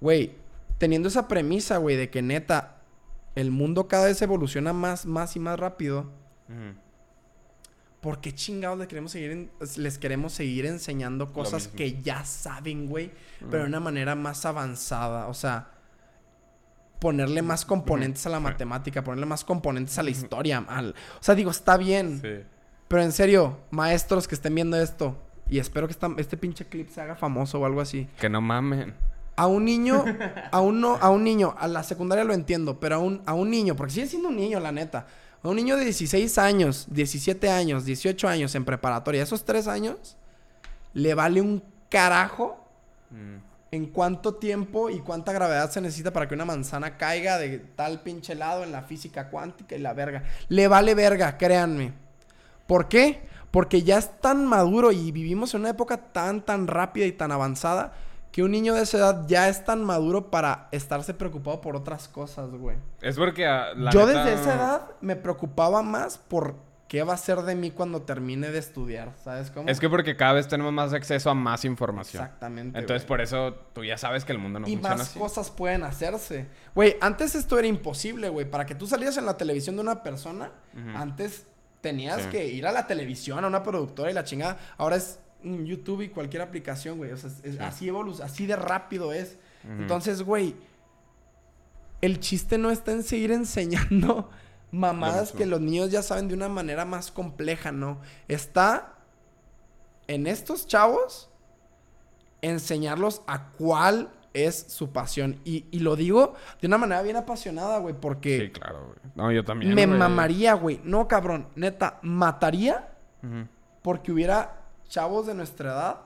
güey, teniendo esa premisa, güey, de que neta, el mundo cada vez evoluciona más, más y más rápido. ¿Por qué chingados les queremos seguir, en- les queremos seguir enseñando cosas que ya saben, güey? Pero de una manera más avanzada. O sea, ponerle más componentes a la matemática, ponerle más componentes a la historia. al- O sea, digo, está bien. Sí. Pero en serio, maestros que estén viendo esto, y espero que esta- este pinche clip se haga famoso o algo así. Que no mamen. A un niño, a un, no- a un niño, a la secundaria lo entiendo, pero a un, a un niño, porque sigue siendo un niño, la neta. A un niño de 16 años, 17 años, 18 años en preparatoria, esos 3 años, le vale un carajo Mm. en cuánto tiempo y cuánta gravedad se necesita para que una manzana caiga de tal pinche lado en la física cuántica y la verga. Le vale verga, créanme. ¿Por qué? Porque ya es tan maduro y vivimos en una época tan, tan rápida y tan avanzada que un niño de esa edad ya es tan maduro para estarse preocupado por otras cosas, güey. Es porque ah, la Yo neta- desde esa edad me preocupaba más por qué va a ser de mí cuando termine de estudiar, ¿sabes cómo? Es que porque cada vez tenemos más acceso a más información. Exactamente. Entonces, güey. por eso tú ya sabes que el mundo no y funciona más así. cosas pueden hacerse. Güey, antes esto era imposible, güey. Para que tú salieras en la televisión de una persona, antes tenías Sí. que ir a la televisión, a una productora y la chingada. Ahora es YouTube y cualquier aplicación, güey. O sea, es- es- Sí. así evolu así de rápido es. Entonces, güey, el chiste no está en seguir enseñando mamadas que los niños ya saben de una manera más compleja, ¿no? Está en estos chavos enseñarlos a cuál es su pasión. Y, y lo digo de una manera bien apasionada, güey, porque Sí, claro, güey. No, yo también. me güey. mamaría, güey. No, cabrón, neta, mataría porque hubiera chavos de nuestra edad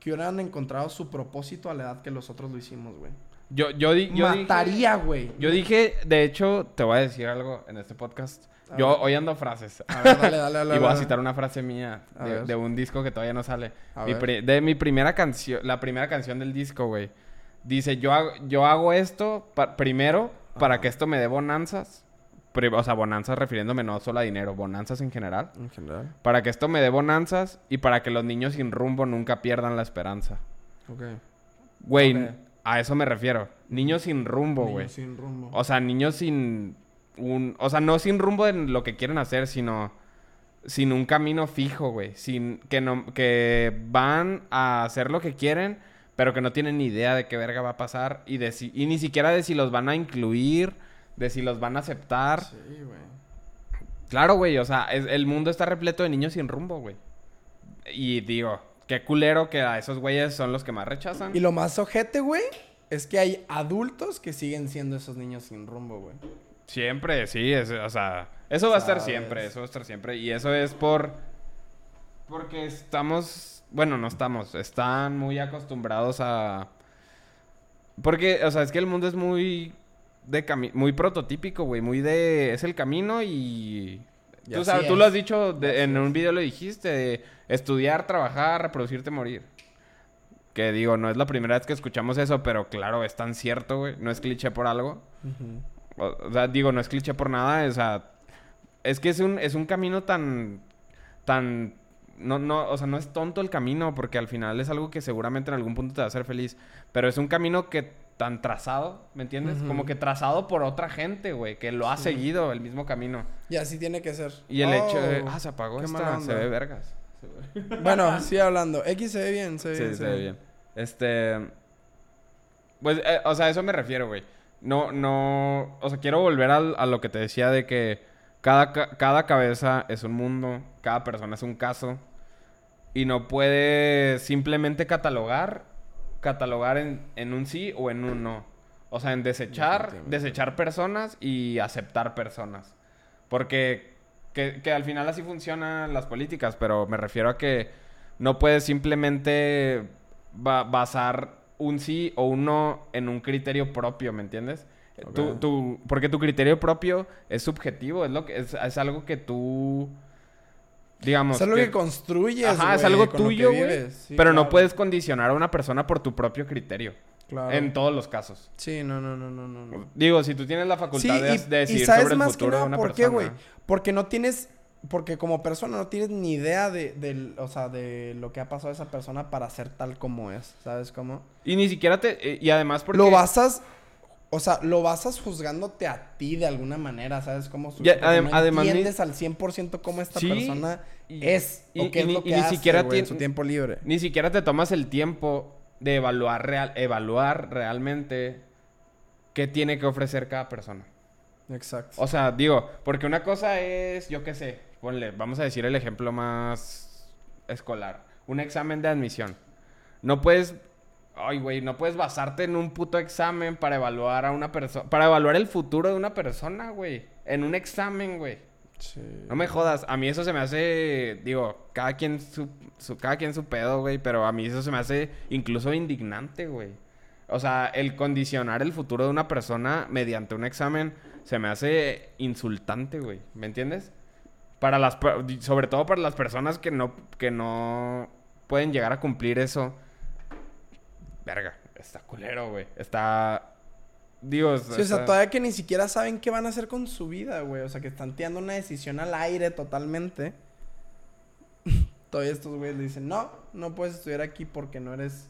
que hubieran encontrado su propósito a la edad que los otros lo hicimos, güey. Yo, yo, di- yo Mataría, güey. Yo dije, de hecho, te voy a decir algo en este podcast. A yo ver. hoy ando frases. A ver, dale, dale, dale. y voy a citar una frase mía de, un disco que todavía no sale. Mi de mi primera canción, la primera canción del disco, güey. Dice, yo hago, yo hago esto pa- primero para que esto me dé bonanzas. O sea, bonanzas refiriéndome no solo a dinero, bonanzas en general. En general. Para que esto me dé bonanzas y para que los niños sin rumbo nunca pierdan la esperanza. Ok. Güey, a eso me refiero. Niños sin rumbo, güey. Sin rumbo. O sea, niños sin un... O sea, no sin rumbo en lo que quieren hacer, sino sin un camino fijo, güey. Sin... Que no... Que van a hacer lo que quieren, pero que no tienen ni idea de qué verga va a pasar. Y, de si... y ni siquiera de si los van a incluir, de si los van a aceptar. Sí, güey. Claro, güey. O sea, es- el mundo está repleto de niños sin rumbo, güey. Y digo, qué culero que a esos güeyes son los que más rechazan. Y lo más ojete, güey, es que hay adultos que siguen siendo esos niños sin rumbo, güey. Siempre, sí, es- o sea, eso va a estar siempre, eso va a estar siempre. Y eso es por... Porque estamos, bueno, no estamos, están muy acostumbrados a... Porque, o sea, es que el mundo es muy de cami- muy prototípico, güey, muy de... Es el camino y... Tú, sabes, tú lo has dicho, de- en un video lo dijiste, de estudiar, trabajar, reproducirte, morir. Que digo, no es la primera vez que escuchamos eso, pero claro, es tan cierto, güey. No es cliché por algo. O, o sea, digo, no es cliché por nada, o sea, es que es un, es un camino tan, tan, no, no, o sea, no es tonto el camino, porque al final es algo que seguramente en algún punto te va a hacer feliz, pero es un camino que tan trazado, ¿me entiendes? Como que trazado por otra gente, güey, que lo ha seguido el mismo camino. Y así tiene que ser. Y el hecho de, Oh, ah, se apagó esta, se ve vergas. Se ve- Bueno, sí hablando. X se ve bien, se ve Sí, bien. se ve bien. Este. Pues, eh, o sea, a eso me refiero, güey. No, no. O sea, quiero volver al- a lo que te decía de que cada, ca- cada cabeza es un mundo, cada persona es un caso. Y no puede simplemente catalogar, catalogar en, en un sí o en un no. O sea, en desechar, desechar personas y aceptar personas. Porque que, que al final así funcionan las políticas, pero me refiero a que no puedes simplemente ba- basar un sí o un no en un criterio propio, ¿me entiendes? Tu- tu- porque tu criterio propio es subjetivo, es, lo que, es, es algo que tú, digamos... Es algo que, construyes, Ajá, es algo tuyo, güey. Sí, pero no puedes condicionar a una persona por tu propio criterio. claro. En todos los casos. Sí, no, no, no, no, no. Digo, si tú tienes la facultad de, de decidir sabes sobre el más futuro que nada de una por persona. qué, güey. Porque no tienes, porque como persona no tienes ni idea de, del, o sea, de lo que ha pasado a esa persona para ser tal como es, ¿sabes cómo? Y ni siquiera te... eh, Y además porque... Lo basas, o sea, lo basas juzgándote a ti de alguna manera, ¿sabes cómo? Su- Ya, porque adem- no además ni- entiendes al 100% cómo esta Sí, persona y- es y- o qué y es ni- lo que ni hace, siquiera güey, en su tiempo libre. Ni siquiera te tomas el tiempo de evaluar real, evaluar realmente qué tiene que ofrecer cada persona. Exacto. O sea, digo, porque una cosa es, yo qué sé, ponle, vamos a decir el ejemplo más escolar, un examen de admisión. No puedes, ay, güey, no puedes basarte en un puto examen para evaluar a una persona, para evaluar el futuro de una persona, güey, en un examen, güey. Sí. No me jodas, a mí eso se me hace, digo, cada quien su, su- cada quien su pedo, güey, pero a mí eso se me hace incluso indignante, güey. O sea, el condicionar el futuro de una persona mediante un examen se me hace insultante, güey, ¿me entiendes? Para las sobre todo para las personas que no que no pueden llegar a cumplir eso. Verga, está culero, güey. Está digo, Sí, o sea, todavía que ni siquiera saben qué van a hacer con su vida, güey. O sea, que están tirando una decisión al aire totalmente. todavía estos güeyes le dicen, no, no puedes estudiar aquí porque no eres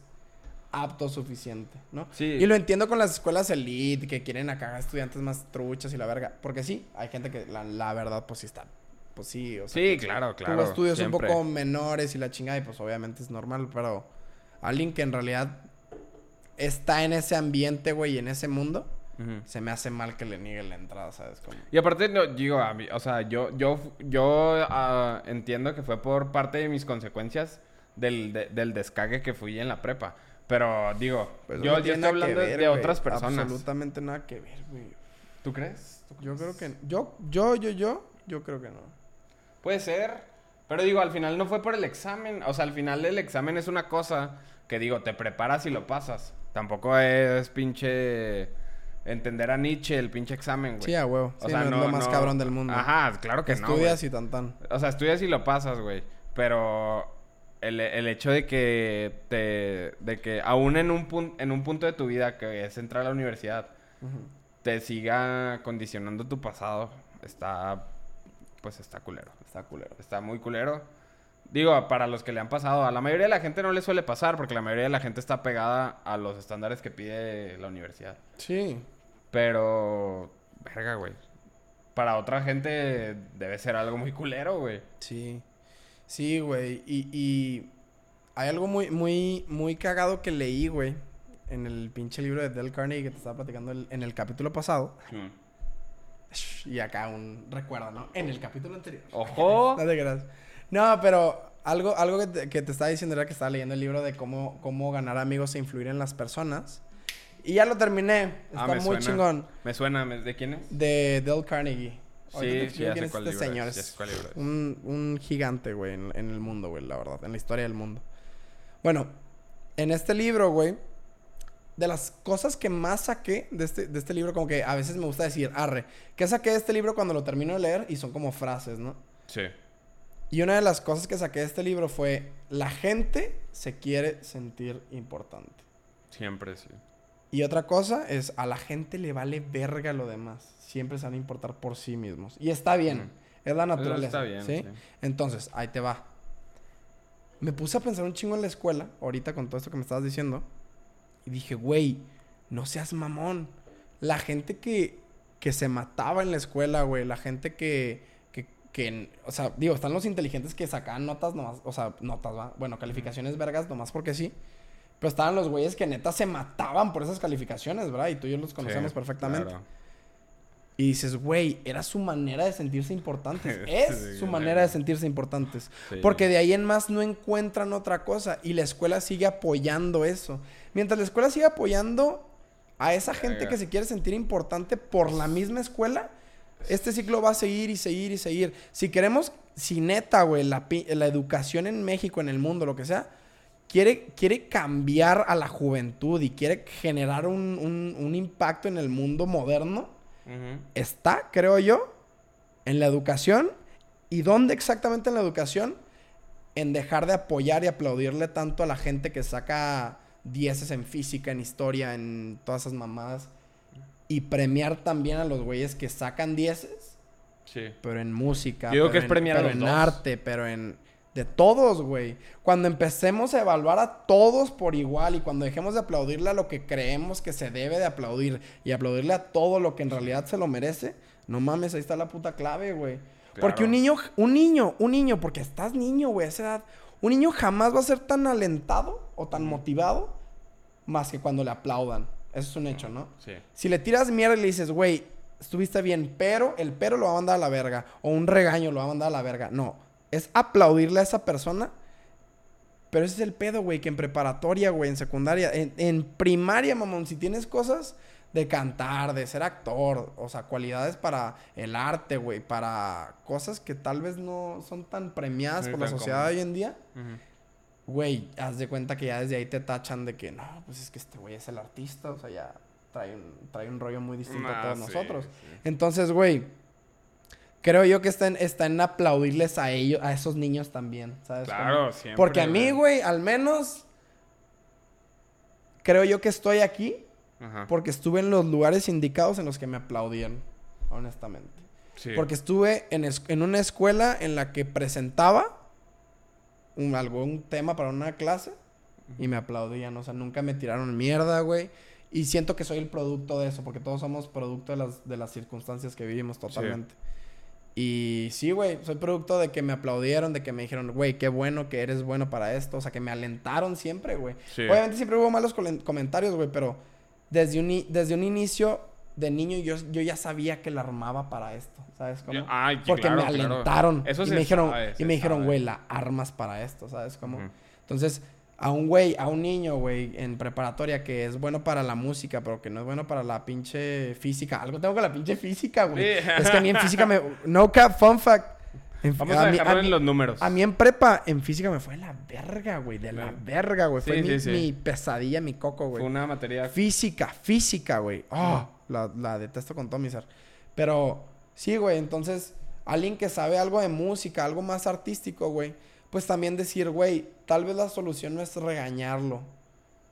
apto suficiente, ¿no? Sí. Y lo entiendo con las escuelas elite, que quieren acá estudiantes más truchas y la verga. Porque sí, hay gente que la, la verdad, pues sí está. Pues sí, o sea. Sí, que claro, tuvo claro. estudios siempre. un poco menores y la chingada, y pues obviamente es normal, pero alguien que en realidad está en ese ambiente, güey, en ese mundo, se me hace mal que le niegue la entrada, ¿sabes? Como... Y aparte, no, digo, a mí- o sea, yo, yo, yo ah, entiendo que fue por parte de mis consecuencias del, de- del descague que fui en la prepa. Pero digo, Pues yo, no yo estoy hablando de- ver, de güey. otras personas. Absolutamente nada que ver, güey. ¿Tú crees? ¿Tú Yo crees? creo que... Yo, yo, yo, yo, yo creo que no. Puede ser, Pero digo, al final no fue por el examen. O sea, al final el examen es una cosa que digo, te preparas y lo pasas. Tampoco es pinche entender a Nietzsche el pinche examen, güey. Sí, a huevo. O Sí, sea, no, no, es lo más no- cabrón del mundo. Ajá, claro que no. Estudias y tan tan. O sea, estudias y lo pasas, güey. Pero el, el hecho de que te. de que aún en un, pun- en un punto de tu vida que es entrar a la universidad, te siga condicionando tu pasado, está. Pues está culero. Está culero. Está muy culero. Digo, para los que le han pasado, a la mayoría de la gente no le suele pasar porque la mayoría de la gente está pegada a los estándares que pide la universidad. Sí. Pero, verga, güey. Para otra gente debe ser algo muy culero, güey. Sí. Sí, güey. Y, y hay algo muy, muy, muy cagado que leí, güey. En el pinche libro de Dale Carnegie que te estaba platicando el- en el capítulo pasado. Y acá un recuerdo, ¿no? En el capítulo anterior. Ojo. No te creas. No, pero algo, algo que, te, que te estaba diciendo era que estaba leyendo el libro de cómo, cómo ganar amigos e influir en las personas. Y ya lo terminé. Está Ah, me muy suena. chingón. Me suena, ¿me- ¿de quién es? De Dale Carnegie. Te sí, ya quién sé es cuál este libro señor. es, ya sé cuál libro es. Un, un gigante, güey, en, en el mundo, güey, la verdad. En la historia del mundo. Bueno, en este libro, güey, de las cosas que más saqué de este, de este libro, como que a veces me gusta decir, arre, ¿qué saqué de este libro cuando lo termino de leer? Y son como frases, ¿no? Sí. Y una de las cosas que saqué de este libro fue, la gente se quiere sentir importante. Siempre sí. Y otra cosa es, a la gente le vale verga lo demás. Siempre se van a importar por sí mismos. Y está bien. Mm. Es la naturaleza. está bien, ¿sí? sí. Entonces, ahí te va. Me puse a pensar un chingo en la escuela, ahorita con todo esto que me estabas diciendo. Y dije, güey, no seas mamón. La gente que, que se mataba en la escuela, güey. La gente que, que. O sea, digo, están los inteligentes que sacaban notas nomás. O sea, notas, ¿va? Bueno, calificaciones vergas nomás porque sí. Pero estaban los güeyes que neta se mataban por esas calificaciones, ¿verdad? Y tú y yo los conocemos Sí, perfectamente. claro. Y dices, güey, era su manera de sentirse importantes. Es Sí, su manera de sentirse importantes. Sí. Porque de ahí en más no encuentran otra cosa. Y la escuela sigue apoyando eso. Mientras la escuela sigue apoyando a esa gente que se quiere sentir importante por la misma escuela, este ciclo va a seguir y seguir y seguir. Si queremos, si neta, güey, la, la educación en México, en el mundo, lo que sea, quiere, quiere cambiar a la juventud y quiere generar un, un- un impacto en el mundo moderno, está, creo yo, en la educación. ¿Y dónde exactamente en la educación? En dejar de apoyar y aplaudirle tanto a la gente que saca dieces en física, en historia, en todas esas mamadas. Y premiar también a los güeyes que sacan dieces, Sí. pero en música. Yo digo pero que es en- premiar a pero los en dos. arte, pero en... De todos, güey. Cuando empecemos a evaluar a todos por igual y cuando dejemos de aplaudirle a lo que creemos que se debe de aplaudir y aplaudirle a todo lo que en realidad se lo merece, no mames, ahí está la puta clave, güey. Porque un niño, un niño, un niño, porque estás niño, güey, a esa edad, un niño jamás va a ser tan alentado o tan motivado más que cuando le aplaudan. Eso es un hecho, ¿no? Sí. Si le tiras mierda y le dices, güey, estuviste bien, pero el pero lo va a mandar a la verga. O un regaño lo va a mandar a la verga. No. Es aplaudirle a esa persona. Pero ese es el pedo, güey, que en preparatoria, güey, en secundaria, en, en primaria, mamón, si tienes cosas de cantar, de ser actor, o sea, cualidades para el arte, güey, para cosas que tal vez no son tan premiadas Sí, por la sociedad hoy en día. Güey, haz de cuenta que ya desde ahí te tachan de que no, pues es que este güey es el artista, o sea, ya trae un, trae un rollo muy distinto a Ah, todos sí, nosotros. sí. Entonces, güey, creo yo que está en, está en aplaudirles a ellos, a esos niños también, ¿sabes? Claro, cómo? siempre. Porque a mí, güey, al menos creo yo que estoy aquí Ajá. porque estuve en los lugares indicados en los que me aplaudían, honestamente. Sí. Porque estuve en, es- en una escuela en la que presentaba un, algún tema para una clase y me aplaudían. O sea, nunca me tiraron mierda, güey. Y siento que soy el producto de eso, porque todos somos producto de las, de las circunstancias que vivimos totalmente. Y sí, güey, soy producto de que me aplaudieron, de que me dijeron, güey, qué bueno que eres bueno para esto. O sea, que me alentaron siempre, güey. Sí. Obviamente siempre hubo malos comentarios, güey, pero desde un, desde un inicio de niño yo, yo ya sabía que la armaba para esto, ¿sabes cómo? Ay, Porque claro, me claro. alentaron. Eso y me dijeron, sabe, y me dijeron, güey, la armas para esto, ¿sabes cómo? Entonces, a un güey, a un niño, güey, en preparatoria que es bueno para la música, pero que no es bueno para la pinche física. Algo tengo con la pinche física, güey. Sí. Es que a mí en física me... No cap, fun fact. En- Vamos a a dejarlo en los números. A mí en prepa, en física me fue de la verga, güey. De la verga, güey. Fue Sí, mi, mi pesadilla, mi coco, Fue güey. una materia... Física, física, güey. Ah, la, la detesto con todo mi ser. Pero sí, güey. Entonces, alguien que sabe algo de música, algo más artístico, güey. Pues también decir, güey, tal vez la solución no es regañarlo,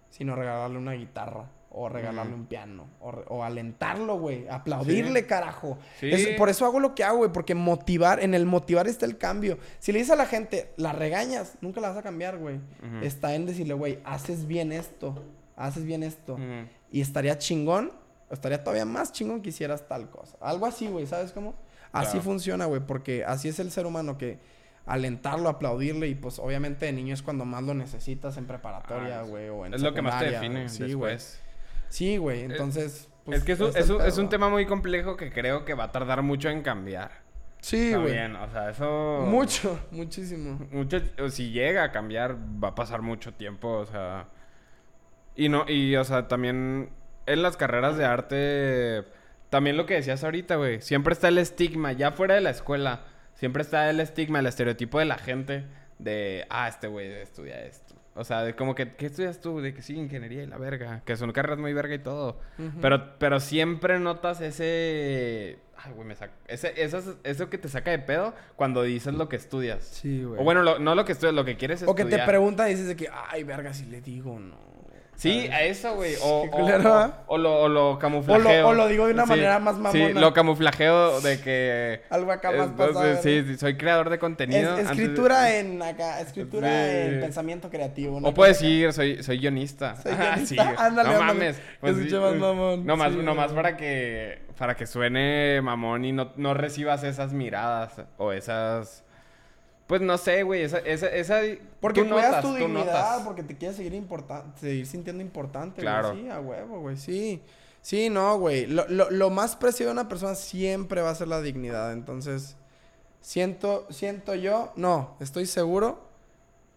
sino regalarle una guitarra. O regalarle un piano. O, alentarlo, güey. Aplaudirle, carajo. Sí. Es- por eso hago lo que hago, güey. Porque motivar, en el motivar está el cambio. Si le dices a la gente, la regañas, nunca la vas a cambiar, güey. Está en decirle, güey, haces bien esto. Haces bien esto. Y estaría chingón, estaría todavía más chingón que hicieras tal cosa. Algo así, güey, ¿sabes cómo? Así Claro. funciona, güey, porque así es el ser humano que alentarlo, aplaudirle y pues obviamente de niño es cuando más lo necesitas en preparatoria, Ah, güey, o en Es lo que más te define Sí, güey. Sí, güey, entonces... pues, es que es un, está el es un- es un tema muy complejo que creo que va a tardar mucho en cambiar. Sí, güey. También, o sea, eso... Mucho, muchísimo. Mucho, o si llega a cambiar, va a pasar mucho tiempo, o sea. Y no, y o sea, también en las carreras de arte, también lo que decías ahorita, güey, siempre está el estigma, ya fuera de la escuela, siempre está el estigma, el estereotipo de la gente de, ah, este güey estudia esto. O sea, de como que, ¿qué estudias tú? De que sí, ingeniería y la verga, que son carreras muy verga y todo. Pero, pero siempre notas ese. Ay, güey, me saca. Ese, eso, eso que te saca de pedo cuando dices lo que estudias. Sí, güey. O bueno, lo- no lo que estudias, lo que quieres o que te estudiar. preguntan y dices de que, ay, verga, si le digo o no. Sí, a eso, güey. O, o, o- ¿ah? o lo, o lo camuflajeo. o lo digo de una Sí, manera más Sí, mamona. lo camuflajeo de que. Algo acá más pasado, sí, ¿no? sí, soy creador de contenido. Es- de- escritura en acá, escritura Sí. en pensamiento creativo. una O puedes decir, soy, soy guionista. Soy Ah, guionista. sí, güey. Ándale, no ándale. mames. Pues se sí, escuche más mamón. Nomás, Sí, nomás güey. para que, para que suene mamón y no, no recibas esas miradas o esas... Pues no sé, güey, esa... esa, esa Porque tú cuidas notas, tu tú dignidad, notas. porque te quieres seguir importante, seguir sintiendo importante, güey. Claro. Sí, a huevo, güey. Sí. Sí, no, güey. Lo, lo, lo más preciado de una persona siempre va a ser la dignidad. Entonces, siento, siento yo, no, estoy seguro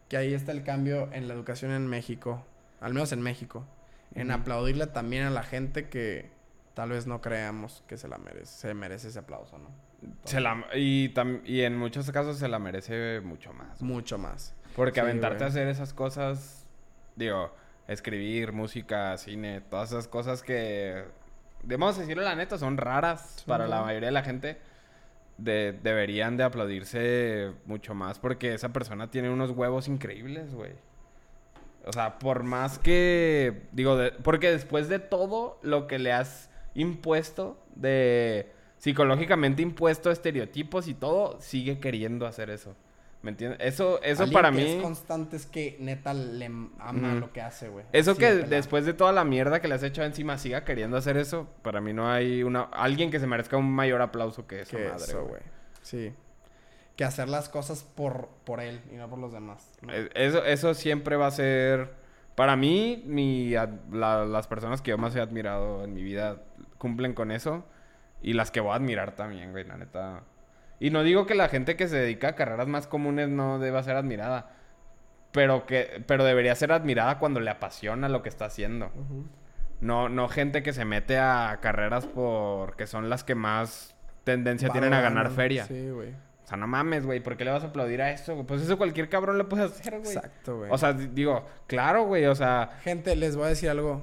que ahí está el cambio en la educación en México. Al menos en México. En Ujú. aplaudirle también a la gente que tal vez no creamos que se la merece, se merece ese aplauso, ¿no? Se la, y, tam- y en muchos casos se la merece mucho más. Mucho más. Porque Sí, aventarte güey. a hacer esas cosas, digo, escribir, música, cine, todas esas cosas que, debemos decirlo la neta, son raras para la mayoría de la gente. De, deberían de aplaudirse mucho más porque esa persona tiene unos huevos increíbles, güey. O sea, por más que, digo, de- porque después de todo lo que le has impuesto, de psicológicamente impuesto estereotipos y todo, sigue queriendo hacer eso. ¿Me entiendes? Eso, eso Alguien para que mí... es constante es que neta le ama lo que hace, güey. Eso Así que de después de toda la mierda que le has hecho encima siga queriendo hacer eso, para mí no hay una alguien que se merezca un mayor aplauso que esa Que madre, eso, güey. Sí. Que hacer las cosas por, por él y no por los demás. ¿no? Eh, Eso, eso siempre va a ser. Para mí, mi, ad- la- las personas que yo más he admirado en mi vida cumplen con eso. Y las que voy a admirar también, güey, la neta. Y no digo que la gente que se dedica a carreras más comunes no deba ser admirada. Pero que, pero debería ser admirada cuando le apasiona lo que está haciendo. No, no gente que se mete a carreras porque son las que más tendencia tienen a ganar feria. Sí, güey. O sea, no mames, güey. ¿Por qué le vas a aplaudir a eso? Pues eso cualquier cabrón lo puede hacer, güey. Exacto, güey. O sea, di- digo, claro, güey. O sea, Gente, les voy a decir algo.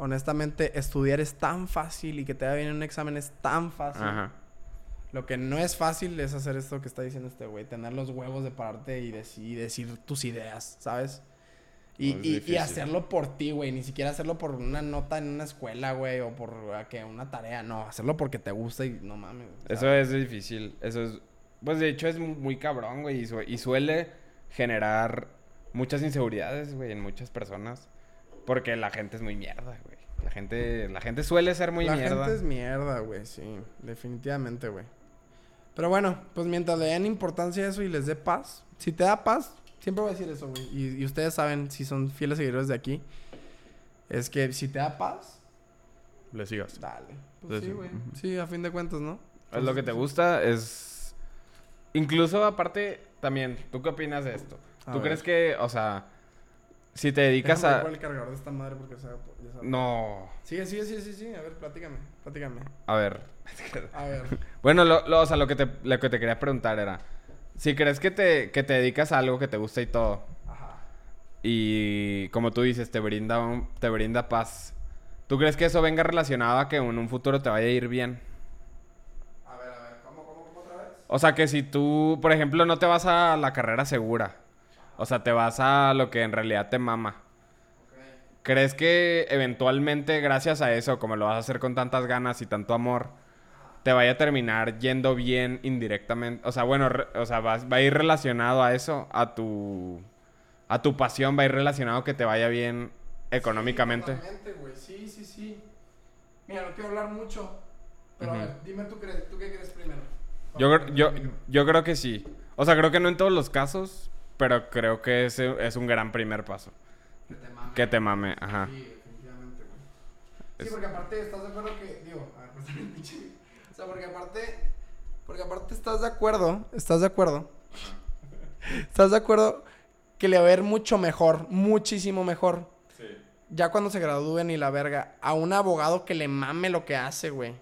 Honestamente, estudiar es tan fácil y que te vaya bien en un examen es tan fácil. ajá. Lo que no es fácil es hacer esto que está diciendo este güey. Tener los huevos de pararte y, deci- y decir tus ideas, ¿sabes? Y, No, es y- y difícil. hacerlo por ti, güey. Ni siquiera hacerlo por una nota en una escuela, güey. O por que una tarea. No, hacerlo porque te gusta y no mames. Eso es difícil. Eso es. Pues de hecho es mu- muy cabrón, güey. Y, su- y suele generar muchas inseguridades, güey, en muchas personas. Porque la gente es muy mierda, güey. La gente, la gente suele ser muy la mierda. gente es mierda, güey. Sí, definitivamente, güey. Pero bueno, pues mientras le den importancia a eso y les dé paz. Si te da paz, siempre voy a decir eso, güey. Y, y ustedes saben, si son fieles seguidores de aquí. Es que si te da paz, Le sigas. Dale. Pues Sí, güey. Sí, a fin de cuentas, ¿no? Es lo que te Entonces, gusta, es... Incluso aparte, también, ¿tú qué opinas de esto? A ¿Tú ver. crees que, o sea, si te dedicas Déjame a... ver el cargador de esta madre porque se va- ya sabe. No, Sigue, sigue, sigue, sí, sí. A ver, platícame. Platícame. a ver. A ver. Bueno, lo, lo- o sea, lo que, te, lo que te quería preguntar era, Si crees que te, que te dedicas a algo que te gusta y todo, Ajá. y como tú dices, te brinda, un- te brinda paz, ¿tú crees que eso venga relacionado a que en un futuro te vaya a ir bien? A ver, a ver, ¿cómo, cómo, cómo otra vez? O sea, que si tú, por ejemplo, no te vas a la carrera segura, o sea, te vas a lo que en realidad te mama. ¿Crees que eventualmente, gracias a eso, como lo vas a hacer con tantas ganas y tanto amor, te vaya a terminar yendo bien indirectamente? O sea, bueno, re- o sea, vas- va a ir relacionado a eso, a tu, a tu pasión, va a ir relacionado que te vaya bien económicamente. Sí. Sí, sí, sí. Mira, no quiero hablar mucho. Pero a ver, dime tú, crees, tú qué crees primero. Yo, yo, yo creo que sí. O sea, creo que no en todos los casos, pero creo que ese es un gran primer paso. Que te mame. Que te mame, ajá. Sí, definitivamente, güey. Sí, porque aparte, ¿estás de acuerdo que, digo, a ver, pues. O sea, porque aparte, porque aparte estás de acuerdo, estás de acuerdo. Estás de acuerdo que le va a ir mucho mejor, muchísimo mejor. Sí, Ya cuando se gradúen y la verga, a un abogado que le mame lo que hace, güey.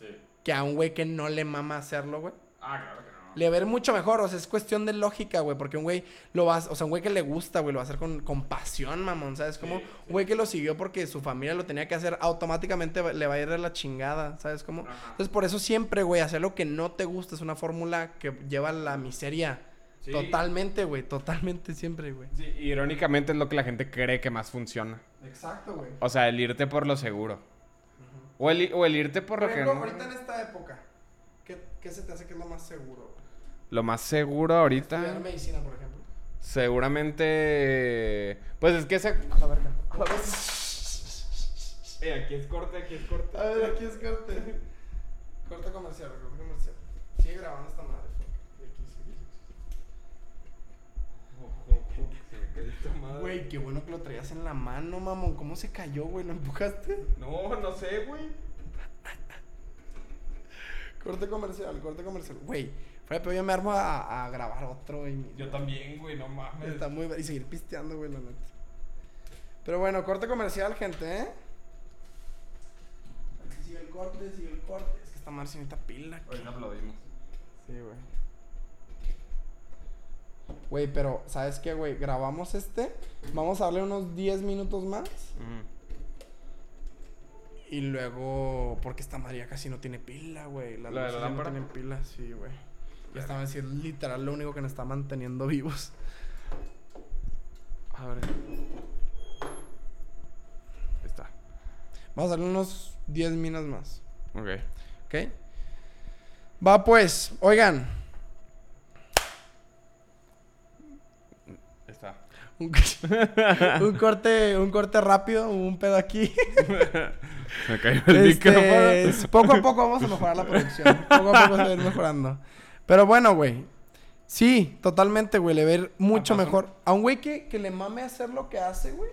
sí. Que a un güey que no le mama hacerlo, güey. Ah, claro. Le va a ir mucho mejor, o sea, es cuestión de lógica, güey, porque un güey lo va a, o sea, un güey que le gusta, güey, lo va a hacer con, con pasión, mamón, ¿sabes? Como Sí, sí. un güey que lo siguió porque su familia lo tenía que hacer, automáticamente le va a ir de la chingada, ¿sabes? Cómo? Ajá. Entonces, por eso siempre, güey, hacer lo que no te gusta es una fórmula que lleva a la miseria. Sí. Totalmente, güey, totalmente siempre, güey. Sí, irónicamente es lo que la gente cree que más funciona. Exacto, güey. O sea, el irte por lo seguro. o, el, i- o el irte por, Por lo ejemplo, ahorita en esta época, ¿qué, qué se te hace que es lo más seguro? Lo más seguro ahorita... Estudiar medicina, por ejemplo. Seguramente... Pues es que ese... A la verga. A la verga. Eh, aquí es corte, aquí es corte. A ver, aquí es corte. Corte comercial, corte comercial. Sigue grabando esta madre. Güey, qué bueno que lo traías en la mano, mamón. ¿Cómo se cayó, güey? ¿Lo empujaste? No, no sé, güey. Corte comercial, corte comercial. Güey, fuera, pero yo me armo a, a grabar otro. Y Yo también, güey, no mames. Está muy... Y seguir pisteando, güey, la neta. Pero bueno, corte comercial, gente, ¿eh? Aquí sigue el corte, sigue el corte. Es que esta madre se necesita pila. aquí. Ahorita aplaudimos. Sí, güey. Güey, pero, ¿sabes qué, güey? Grabamos este. Vamos a darle unos 10 minutos más. Y luego. Porque esta madre ya casi no tiene pila, güey. Las ¿La de la ya no lámpara? tienen pila, sí, güey. Y esta vez sí es literal lo único que nos está manteniendo vivos. A ver. Ahí está. Vamos a darle unos 10 minas más. Ok. ¿Ok? Va pues, oigan. Está. Un, un corte, un corte rápido, un pedo aquí. Me cayó el Este, micrófono. poco a poco vamos a mejorar la producción. Poco a poco se va a ir mejorando. Pero bueno, güey. Sí, totalmente, güey. Le ver mucho mejor. A un güey que, que le mame hacer lo que hace, güey.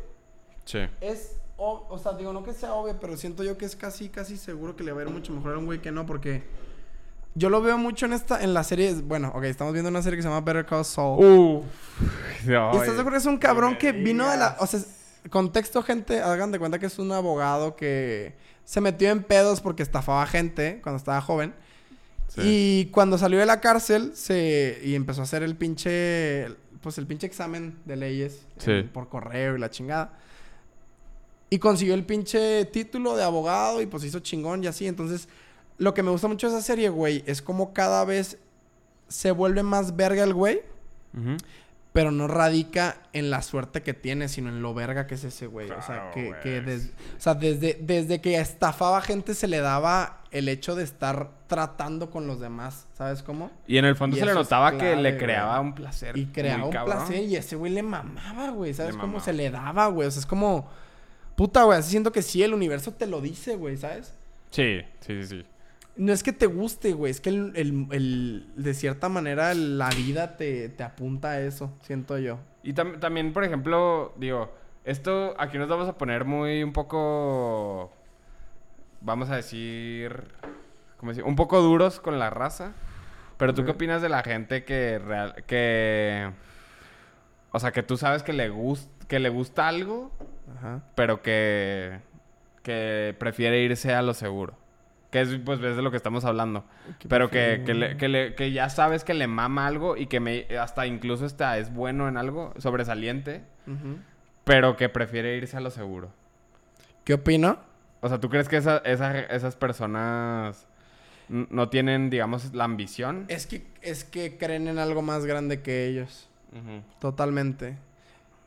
Sí. Es, o, o sea, digo, no que sea obvio, pero siento yo que es casi, casi seguro que le va a ir mucho mejor a un güey que no, porque yo lo veo mucho en esta, en la serie, bueno, ok, estamos viendo una serie que se llama Better Call Saul. Uh. ¿Y estás de acuerdo es un cabrón que vino de la... O sea, contexto, gente, hagan de cuenta que es un abogado que se metió en pedos porque estafaba gente cuando estaba joven. Y cuando salió de la cárcel se... y empezó a hacer el pinche... Pues el pinche examen de leyes Sí. por correo y la chingada. Y consiguió el pinche título de abogado y pues hizo chingón y así. Entonces, lo que me gusta mucho de esa serie, güey, es como cada vez se vuelve más verga el güey. Ujú. Pero no radica en la suerte que tiene, sino en lo verga que es ese güey. o sea, que, que des- o sea, desde, desde que estafaba gente se le daba el hecho de estar tratando con los demás. ¿Sabes cómo? Y en el fondo Y se le notaba que le güey. creaba un placer. Y creaba un cabrón. placer y ese güey le mamaba, güey. ¿Sabes Le cómo? mamaba. Se le daba, güey. O sea, es como... Puta, güey. Así siento que sí, el universo te lo dice, güey. ¿Sabes? Sí, sí, sí, sí. No es que te guste, güey. Es que el, el- el- de cierta manera la vida te, te apunta a eso. Siento yo. Y tam- también, por ejemplo, digo, esto aquí nos vamos a poner muy un poco, vamos a decir, ¿cómo decir? Un poco duros con la raza. Pero tú qué opinas de la gente que real, que, o sea, que tú sabes que le gusta, que le gusta algo, Ajá. pero que, que prefiere irse a lo seguro. Que es, pues, ves de lo que estamos hablando. Pero que, que, le- que, le- que ya sabes que le mama algo y que me, hasta incluso está, es bueno en algo, sobresaliente, pero que prefiere irse a lo seguro. ¿Qué opino? O sea, ¿tú crees que esa- esa- esas personas no tienen, digamos, la ambición? Es que, es que creen en algo más grande que ellos. Totalmente.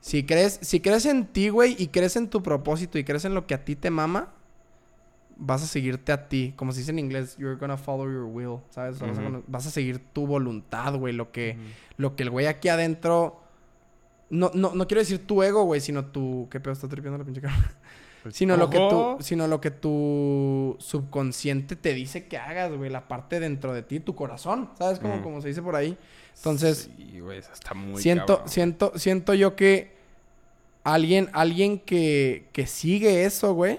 Si crees, si crees en ti, güey, y crees en tu propósito y crees en lo que a ti te mama, vas a seguirte a ti. Como se dice en inglés, you're gonna follow your will, ¿sabes? Vas a- Ujú. Vas a seguir tu voluntad, güey. Lo que, lo que el güey aquí adentro... No, no, no quiero decir tu ego, güey, sino tu... ¿Qué pedo está tripeando la pinche cara? Sino lo, que tu, sino lo que tu subconsciente te dice que hagas, güey. La parte dentro de ti, tu corazón. ¿Sabes? Como, como se dice por ahí. Entonces, Sí, güey, eso está muy siento, cabrón. siento, siento yo que alguien, alguien que, que sigue eso, güey,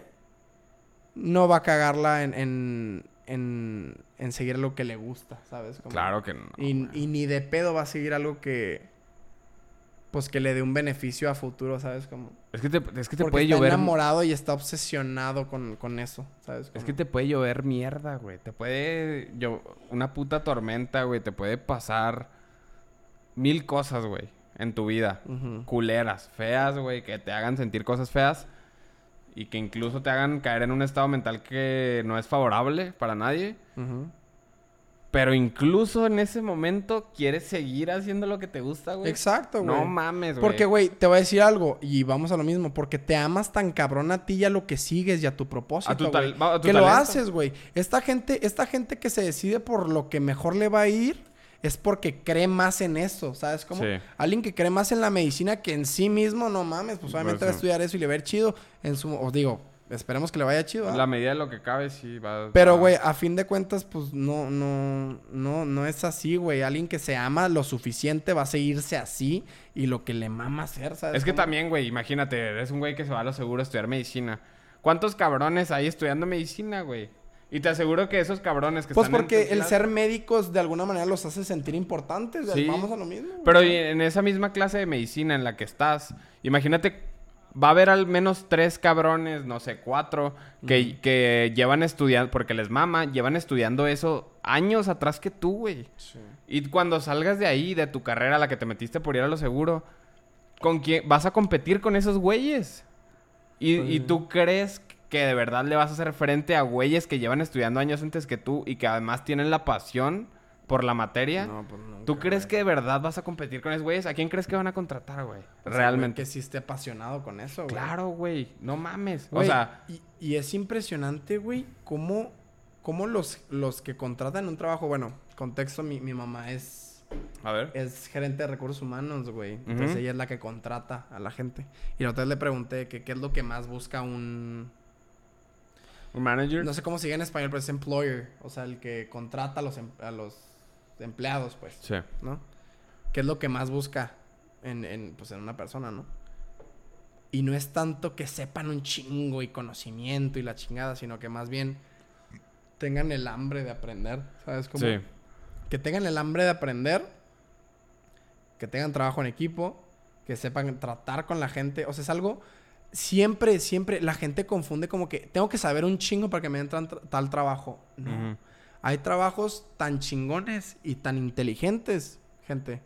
no va a cagarla en, en, en, en seguir lo que le gusta, ¿sabes? Como- Claro que no. Y, ni de pedo va a seguir algo que, pues, que le dé un beneficio a futuro, ¿sabes? Como... Es que te, es que te Porque puede está llover. enamorado y está obsesionado con, con eso, ¿sabes? Es que te puede llover mierda, güey. Te puede. Yo, una puta tormenta, güey. Te puede pasar mil cosas, güey. En tu vida. Culeras, feas, güey. Que te hagan sentir cosas feas. Y que incluso te hagan caer en un estado mental que no es favorable para nadie. Pero incluso en ese momento quieres seguir haciendo lo que te gusta, güey. Exacto, güey. No mames, güey. Porque, güey, te voy a decir algo y vamos a lo mismo. Porque te amas tan cabrón a ti y a lo que sigues y a tu propósito, A tu güey, tal- a tu que lo haces, güey. Esta gente, esta gente que se decide por lo que mejor le va a ir es porque cree más en eso, ¿sabes cómo? Sí. Alguien que cree más en la medicina que en sí mismo, no mames, pues obviamente Pues, va a estudiar eso y le va a ir chido en su... Os digo, esperemos que le vaya chido. La medida de lo que cabe, sí va. Pero, güey, a fin de cuentas, pues no, no, no, no es así, güey. Alguien que se ama lo suficiente va a seguirse así y lo que le mama hacer, ¿sabes? Es que cómo? también, güey, imagínate, eres un güey que se va a lo seguro a estudiar medicina. ¿Cuántos cabrones hay estudiando medicina, güey? Y te aseguro que esos cabrones que Pues están en porque el clase- ser médicos de alguna manera los hace sentir importantes. Sí. Vamos a lo mismo. güey. Pero en esa misma clase de medicina en la que estás, imagínate, va a haber al menos tres cabrones, no sé, cuatro, que, que llevan estudiando, porque les mama, llevan estudiando eso años atrás que tú, güey. Sí. Y cuando salgas de ahí, de tu carrera, a la que te metiste por ir a lo seguro, ¿con quién vas a competir con esos güeyes? Y, Pues y sí. tú crees que de verdad le vas a hacer frente a güeyes que llevan estudiando años antes que tú y que además tienen la pasión por la materia. No, pues nunca, ¿Tú crees güey. que de verdad vas a competir con esos güeyes? ¿A quién crees que van a contratar, güey? O sea, Realmente. güey, que sí esté apasionado con eso, güey. Claro, güey. No mames. Güey, o sea, y, y es impresionante, güey, cómo, cómo los, los que contratan un trabajo, bueno, contexto, mi, mi mamá es, a ver. es gerente de recursos humanos, güey. Entonces ella es la que contrata a la gente. Y otra vez le pregunté que qué es lo que más busca un... Un manager. No sé cómo sigue en español, pero es employer. O sea, el que contrata a los, em- a los empleados, pues. Sí. ¿no? ¿Qué es lo que más busca en, en, pues, en una persona, ¿no? Y no es tanto que sepan un chingo y conocimiento y la chingada, sino que más bien tengan el hambre de aprender, ¿sabes? Como Sí. que tengan el hambre de aprender, que tengan trabajo en equipo, que sepan tratar con la gente. O sea, es algo... Siempre, siempre la gente confunde como que tengo que saber un chingo para que me entran tra- tal trabajo. No. Hay trabajos tan chingones y tan inteligentes, gente,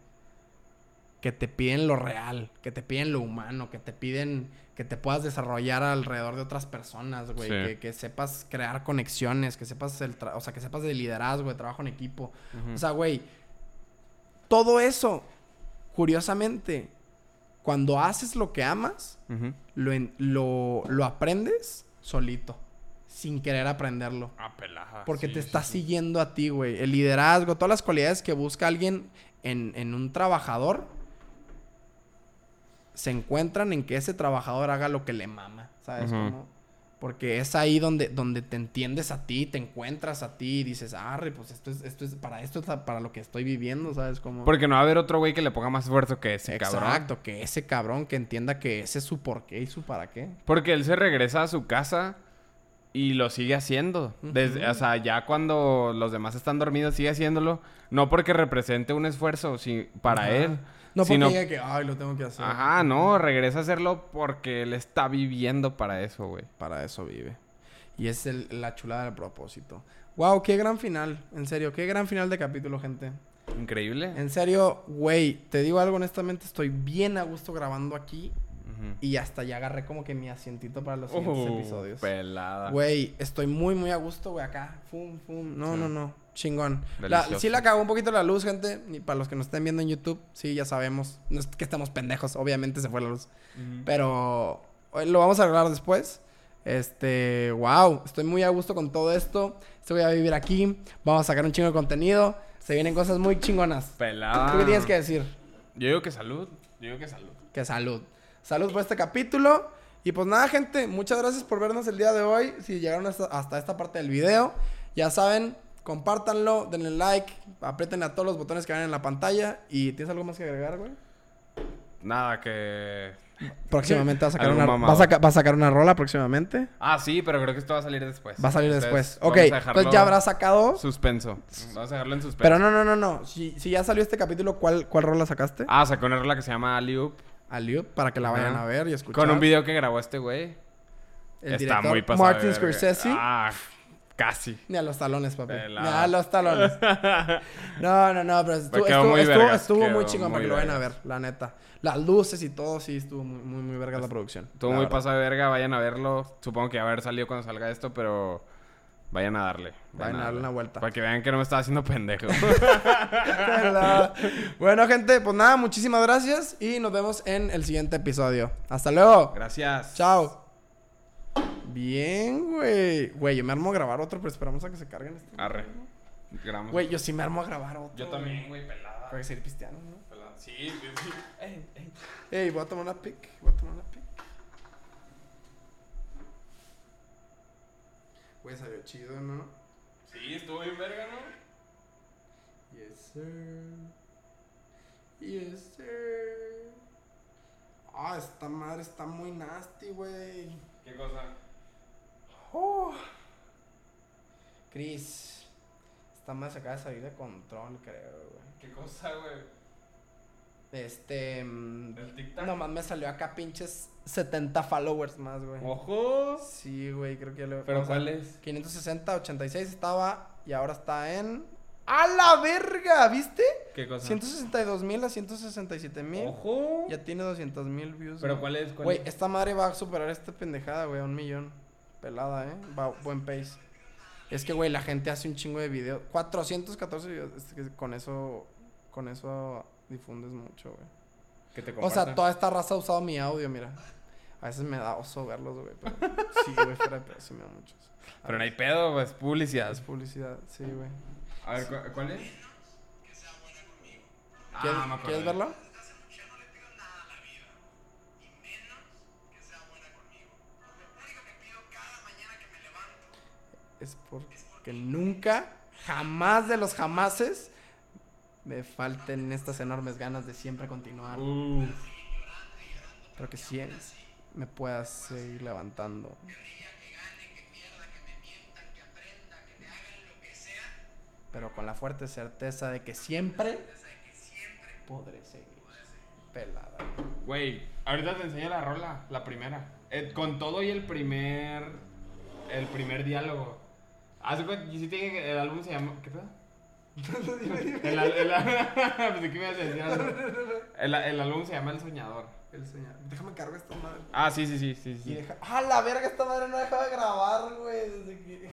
que te piden lo real, que te piden lo humano, que te piden que te puedas desarrollar alrededor de otras personas, güey, Sí. que, que sepas crear conexiones, que sepas el, tra- o sea, que sepas de liderazgo, de trabajo en equipo. O sea, güey, todo eso, curiosamente, cuando haces lo que amas, lo, en- lo, lo aprendes solito, sin querer aprenderlo. Ah, pelaja. Porque Sí, te está sí. siguiendo a ti, güey. El liderazgo, todas las cualidades que busca alguien en, en un trabajador se encuentran en que ese trabajador haga lo que le mama. ¿Sabes cómo? Porque es ahí donde, donde te entiendes a ti, te encuentras a ti y dices, arre, pues esto es, esto es, para esto es para lo que estoy viviendo, ¿sabes cómo? Porque no va a haber otro güey que le ponga más esfuerzo que ese cabrón. Exacto, que ese cabrón que entienda que ese es su por qué y su para qué. Porque él se regresa a su casa y lo sigue haciendo. Desde. O sea, ya cuando los demás están dormidos, sigue haciéndolo. No porque represente un esfuerzo si- para él. No porque sino- diga que, ay, lo tengo que hacer. Ajá, no, regresa a hacerlo porque él está viviendo para eso, güey. Para eso vive. Y es el- la chulada del propósito. Wow, qué gran final. En serio, qué gran final de capítulo, gente. Increíble. En serio, güey, te digo algo honestamente, estoy bien a gusto grabando aquí. Y hasta ya agarré como que mi asientito para los siguientes Uh, episodios. Pelada. Güey, estoy muy, muy a gusto, güey, acá. Fum, fum. No, Sí. no, no. Chingón. La- sí la cagó un poquito la luz, gente. Y para los que nos estén viendo en YouTube, sí, ya sabemos. No es que estemos pendejos, obviamente se fue la luz. Pero eh, lo vamos a arreglar después. Este, wow, estoy muy a gusto con todo esto. Estoy voy a vivir aquí. Vamos a sacar un chingo de contenido. Se vienen cosas muy chingonas. Pelada. ¿Tú qué tienes que decir? Yo digo que salud. Yo digo que salud. Que salud. Salud por este capítulo. Y pues nada, gente, muchas gracias por vernos el día de hoy. Si llegaron hasta, hasta esta parte del video, ya saben, compártanlo, denle like, aprieten a todos los botones que ven en la pantalla. ¿Y tienes algo más que agregar, güey? Nada, que. Próximamente va a sacar una, mamado. va a sacar una rola próximamente. Ah, sí, pero creo que esto va a salir después. Va a salir Entonces, después. Ok, entonces ya habrá sacado. Suspenso. Vamos a dejarlo en suspenso. Pero no, no, no, no. Si, si ya salió este capítulo, ¿cuál, cuál rola sacaste? Ah, sacó una rola que se llama Aliup. Aliup, para que la vayan a ver y escuchar. Con un video que grabó este güey. El Está director muy pasado. Martin. Scorsese. Ah, casi. Ni a los talones, papi. Ni a los talones. No, no, no, pero estuvo, estuvo, muy estuvo, vergas, estuvo muy chingón para que lo vayan a ver, la neta. Las luces y todo, sí, estuvo muy, muy, muy vergas la producción. Estuvo la muy pasado de verga. Vayan a verlo. Supongo que va a haber salido cuando salga esto, pero. Vayan a darle. Vayan a darle una vuelta. Para que vean que no me estaba haciendo pendejo. Bueno, gente, pues nada, muchísimas gracias y nos vemos en el siguiente episodio. Hasta luego. Gracias. Chao. Bien, güey. Güey, yo me armo a grabar otro, pero esperamos a que se carguen este. Arre. Gramos. Güey, yo sí me armo a grabar otro. Yo también, güey, pelada. Para seguir pisteando, ¿no? Pelada. Sí, sí, sí. Ey, ey. Ey, voy a tomar una pic. Voy a tomar una pic. Güey, salió chido, ¿no? Sí, estuvo bien verga, ¿no? Yes, sir. Yes, sir. Ah, esta madre está muy nasty, güey. ¿Qué cosa? Oh. Chris, esta se acaba de salir de control, creo, güey. ¿Qué cosa, güey? Este. mm, ¿Del TikTok? Nomás me salió acá pinches 70 followers más, güey. ¡Ojo! Sí, güey, creo que ya lo. ¿Pero cuál es? 560, 86 estaba y ahora está en. ¡A la verga! ¿Viste? ¿Qué cosa? 162 mil a 167 mil. ¡Ojo! Ya tiene 200 mil views. ¿Pero cuál es? ¿Cuál Güey, es? esta madre va a superar esta pendejada, güey, a un millón. Pelada, ¿eh? Va buen pace. Es que, güey, la gente hace un chingo de videos. 414 videos. Es que con eso. Con eso difundes mucho, güey. Que te O compartan. sea, toda esta raza ha usado mi audio, mira. A veces me da oso verlos, güey. Pero sí, güey, fuera de pedo, sí me da muchos. Pero no hay pedo, pues, publicidad. Es publicidad, sí, güey. A ver, ¿cu- ¿cuál es? ¿Quieres, Ah, me. ¿quieres verlo? Es porque nunca, jamás de los jamases, me falten estas enormes ganas de siempre continuar. Uh, Pero que siempre me puedas seguir levantando. Pero con la fuerte certeza de que siempre podré seguir. Pelada. Güey, ahorita te enseño la rola, la primera. Eh, con todo y el primer. El primer diálogo. Te dije que el álbum se llama. ¿Qué pedo? el, me decir. El, el álbum se llama El Soñador. El señor. Déjame cargar esta madre. Ah, sí, sí, sí, sí. Y sí. deja... ¡Ah, la verga! Esta madre no deja de grabar, güey. Desde que...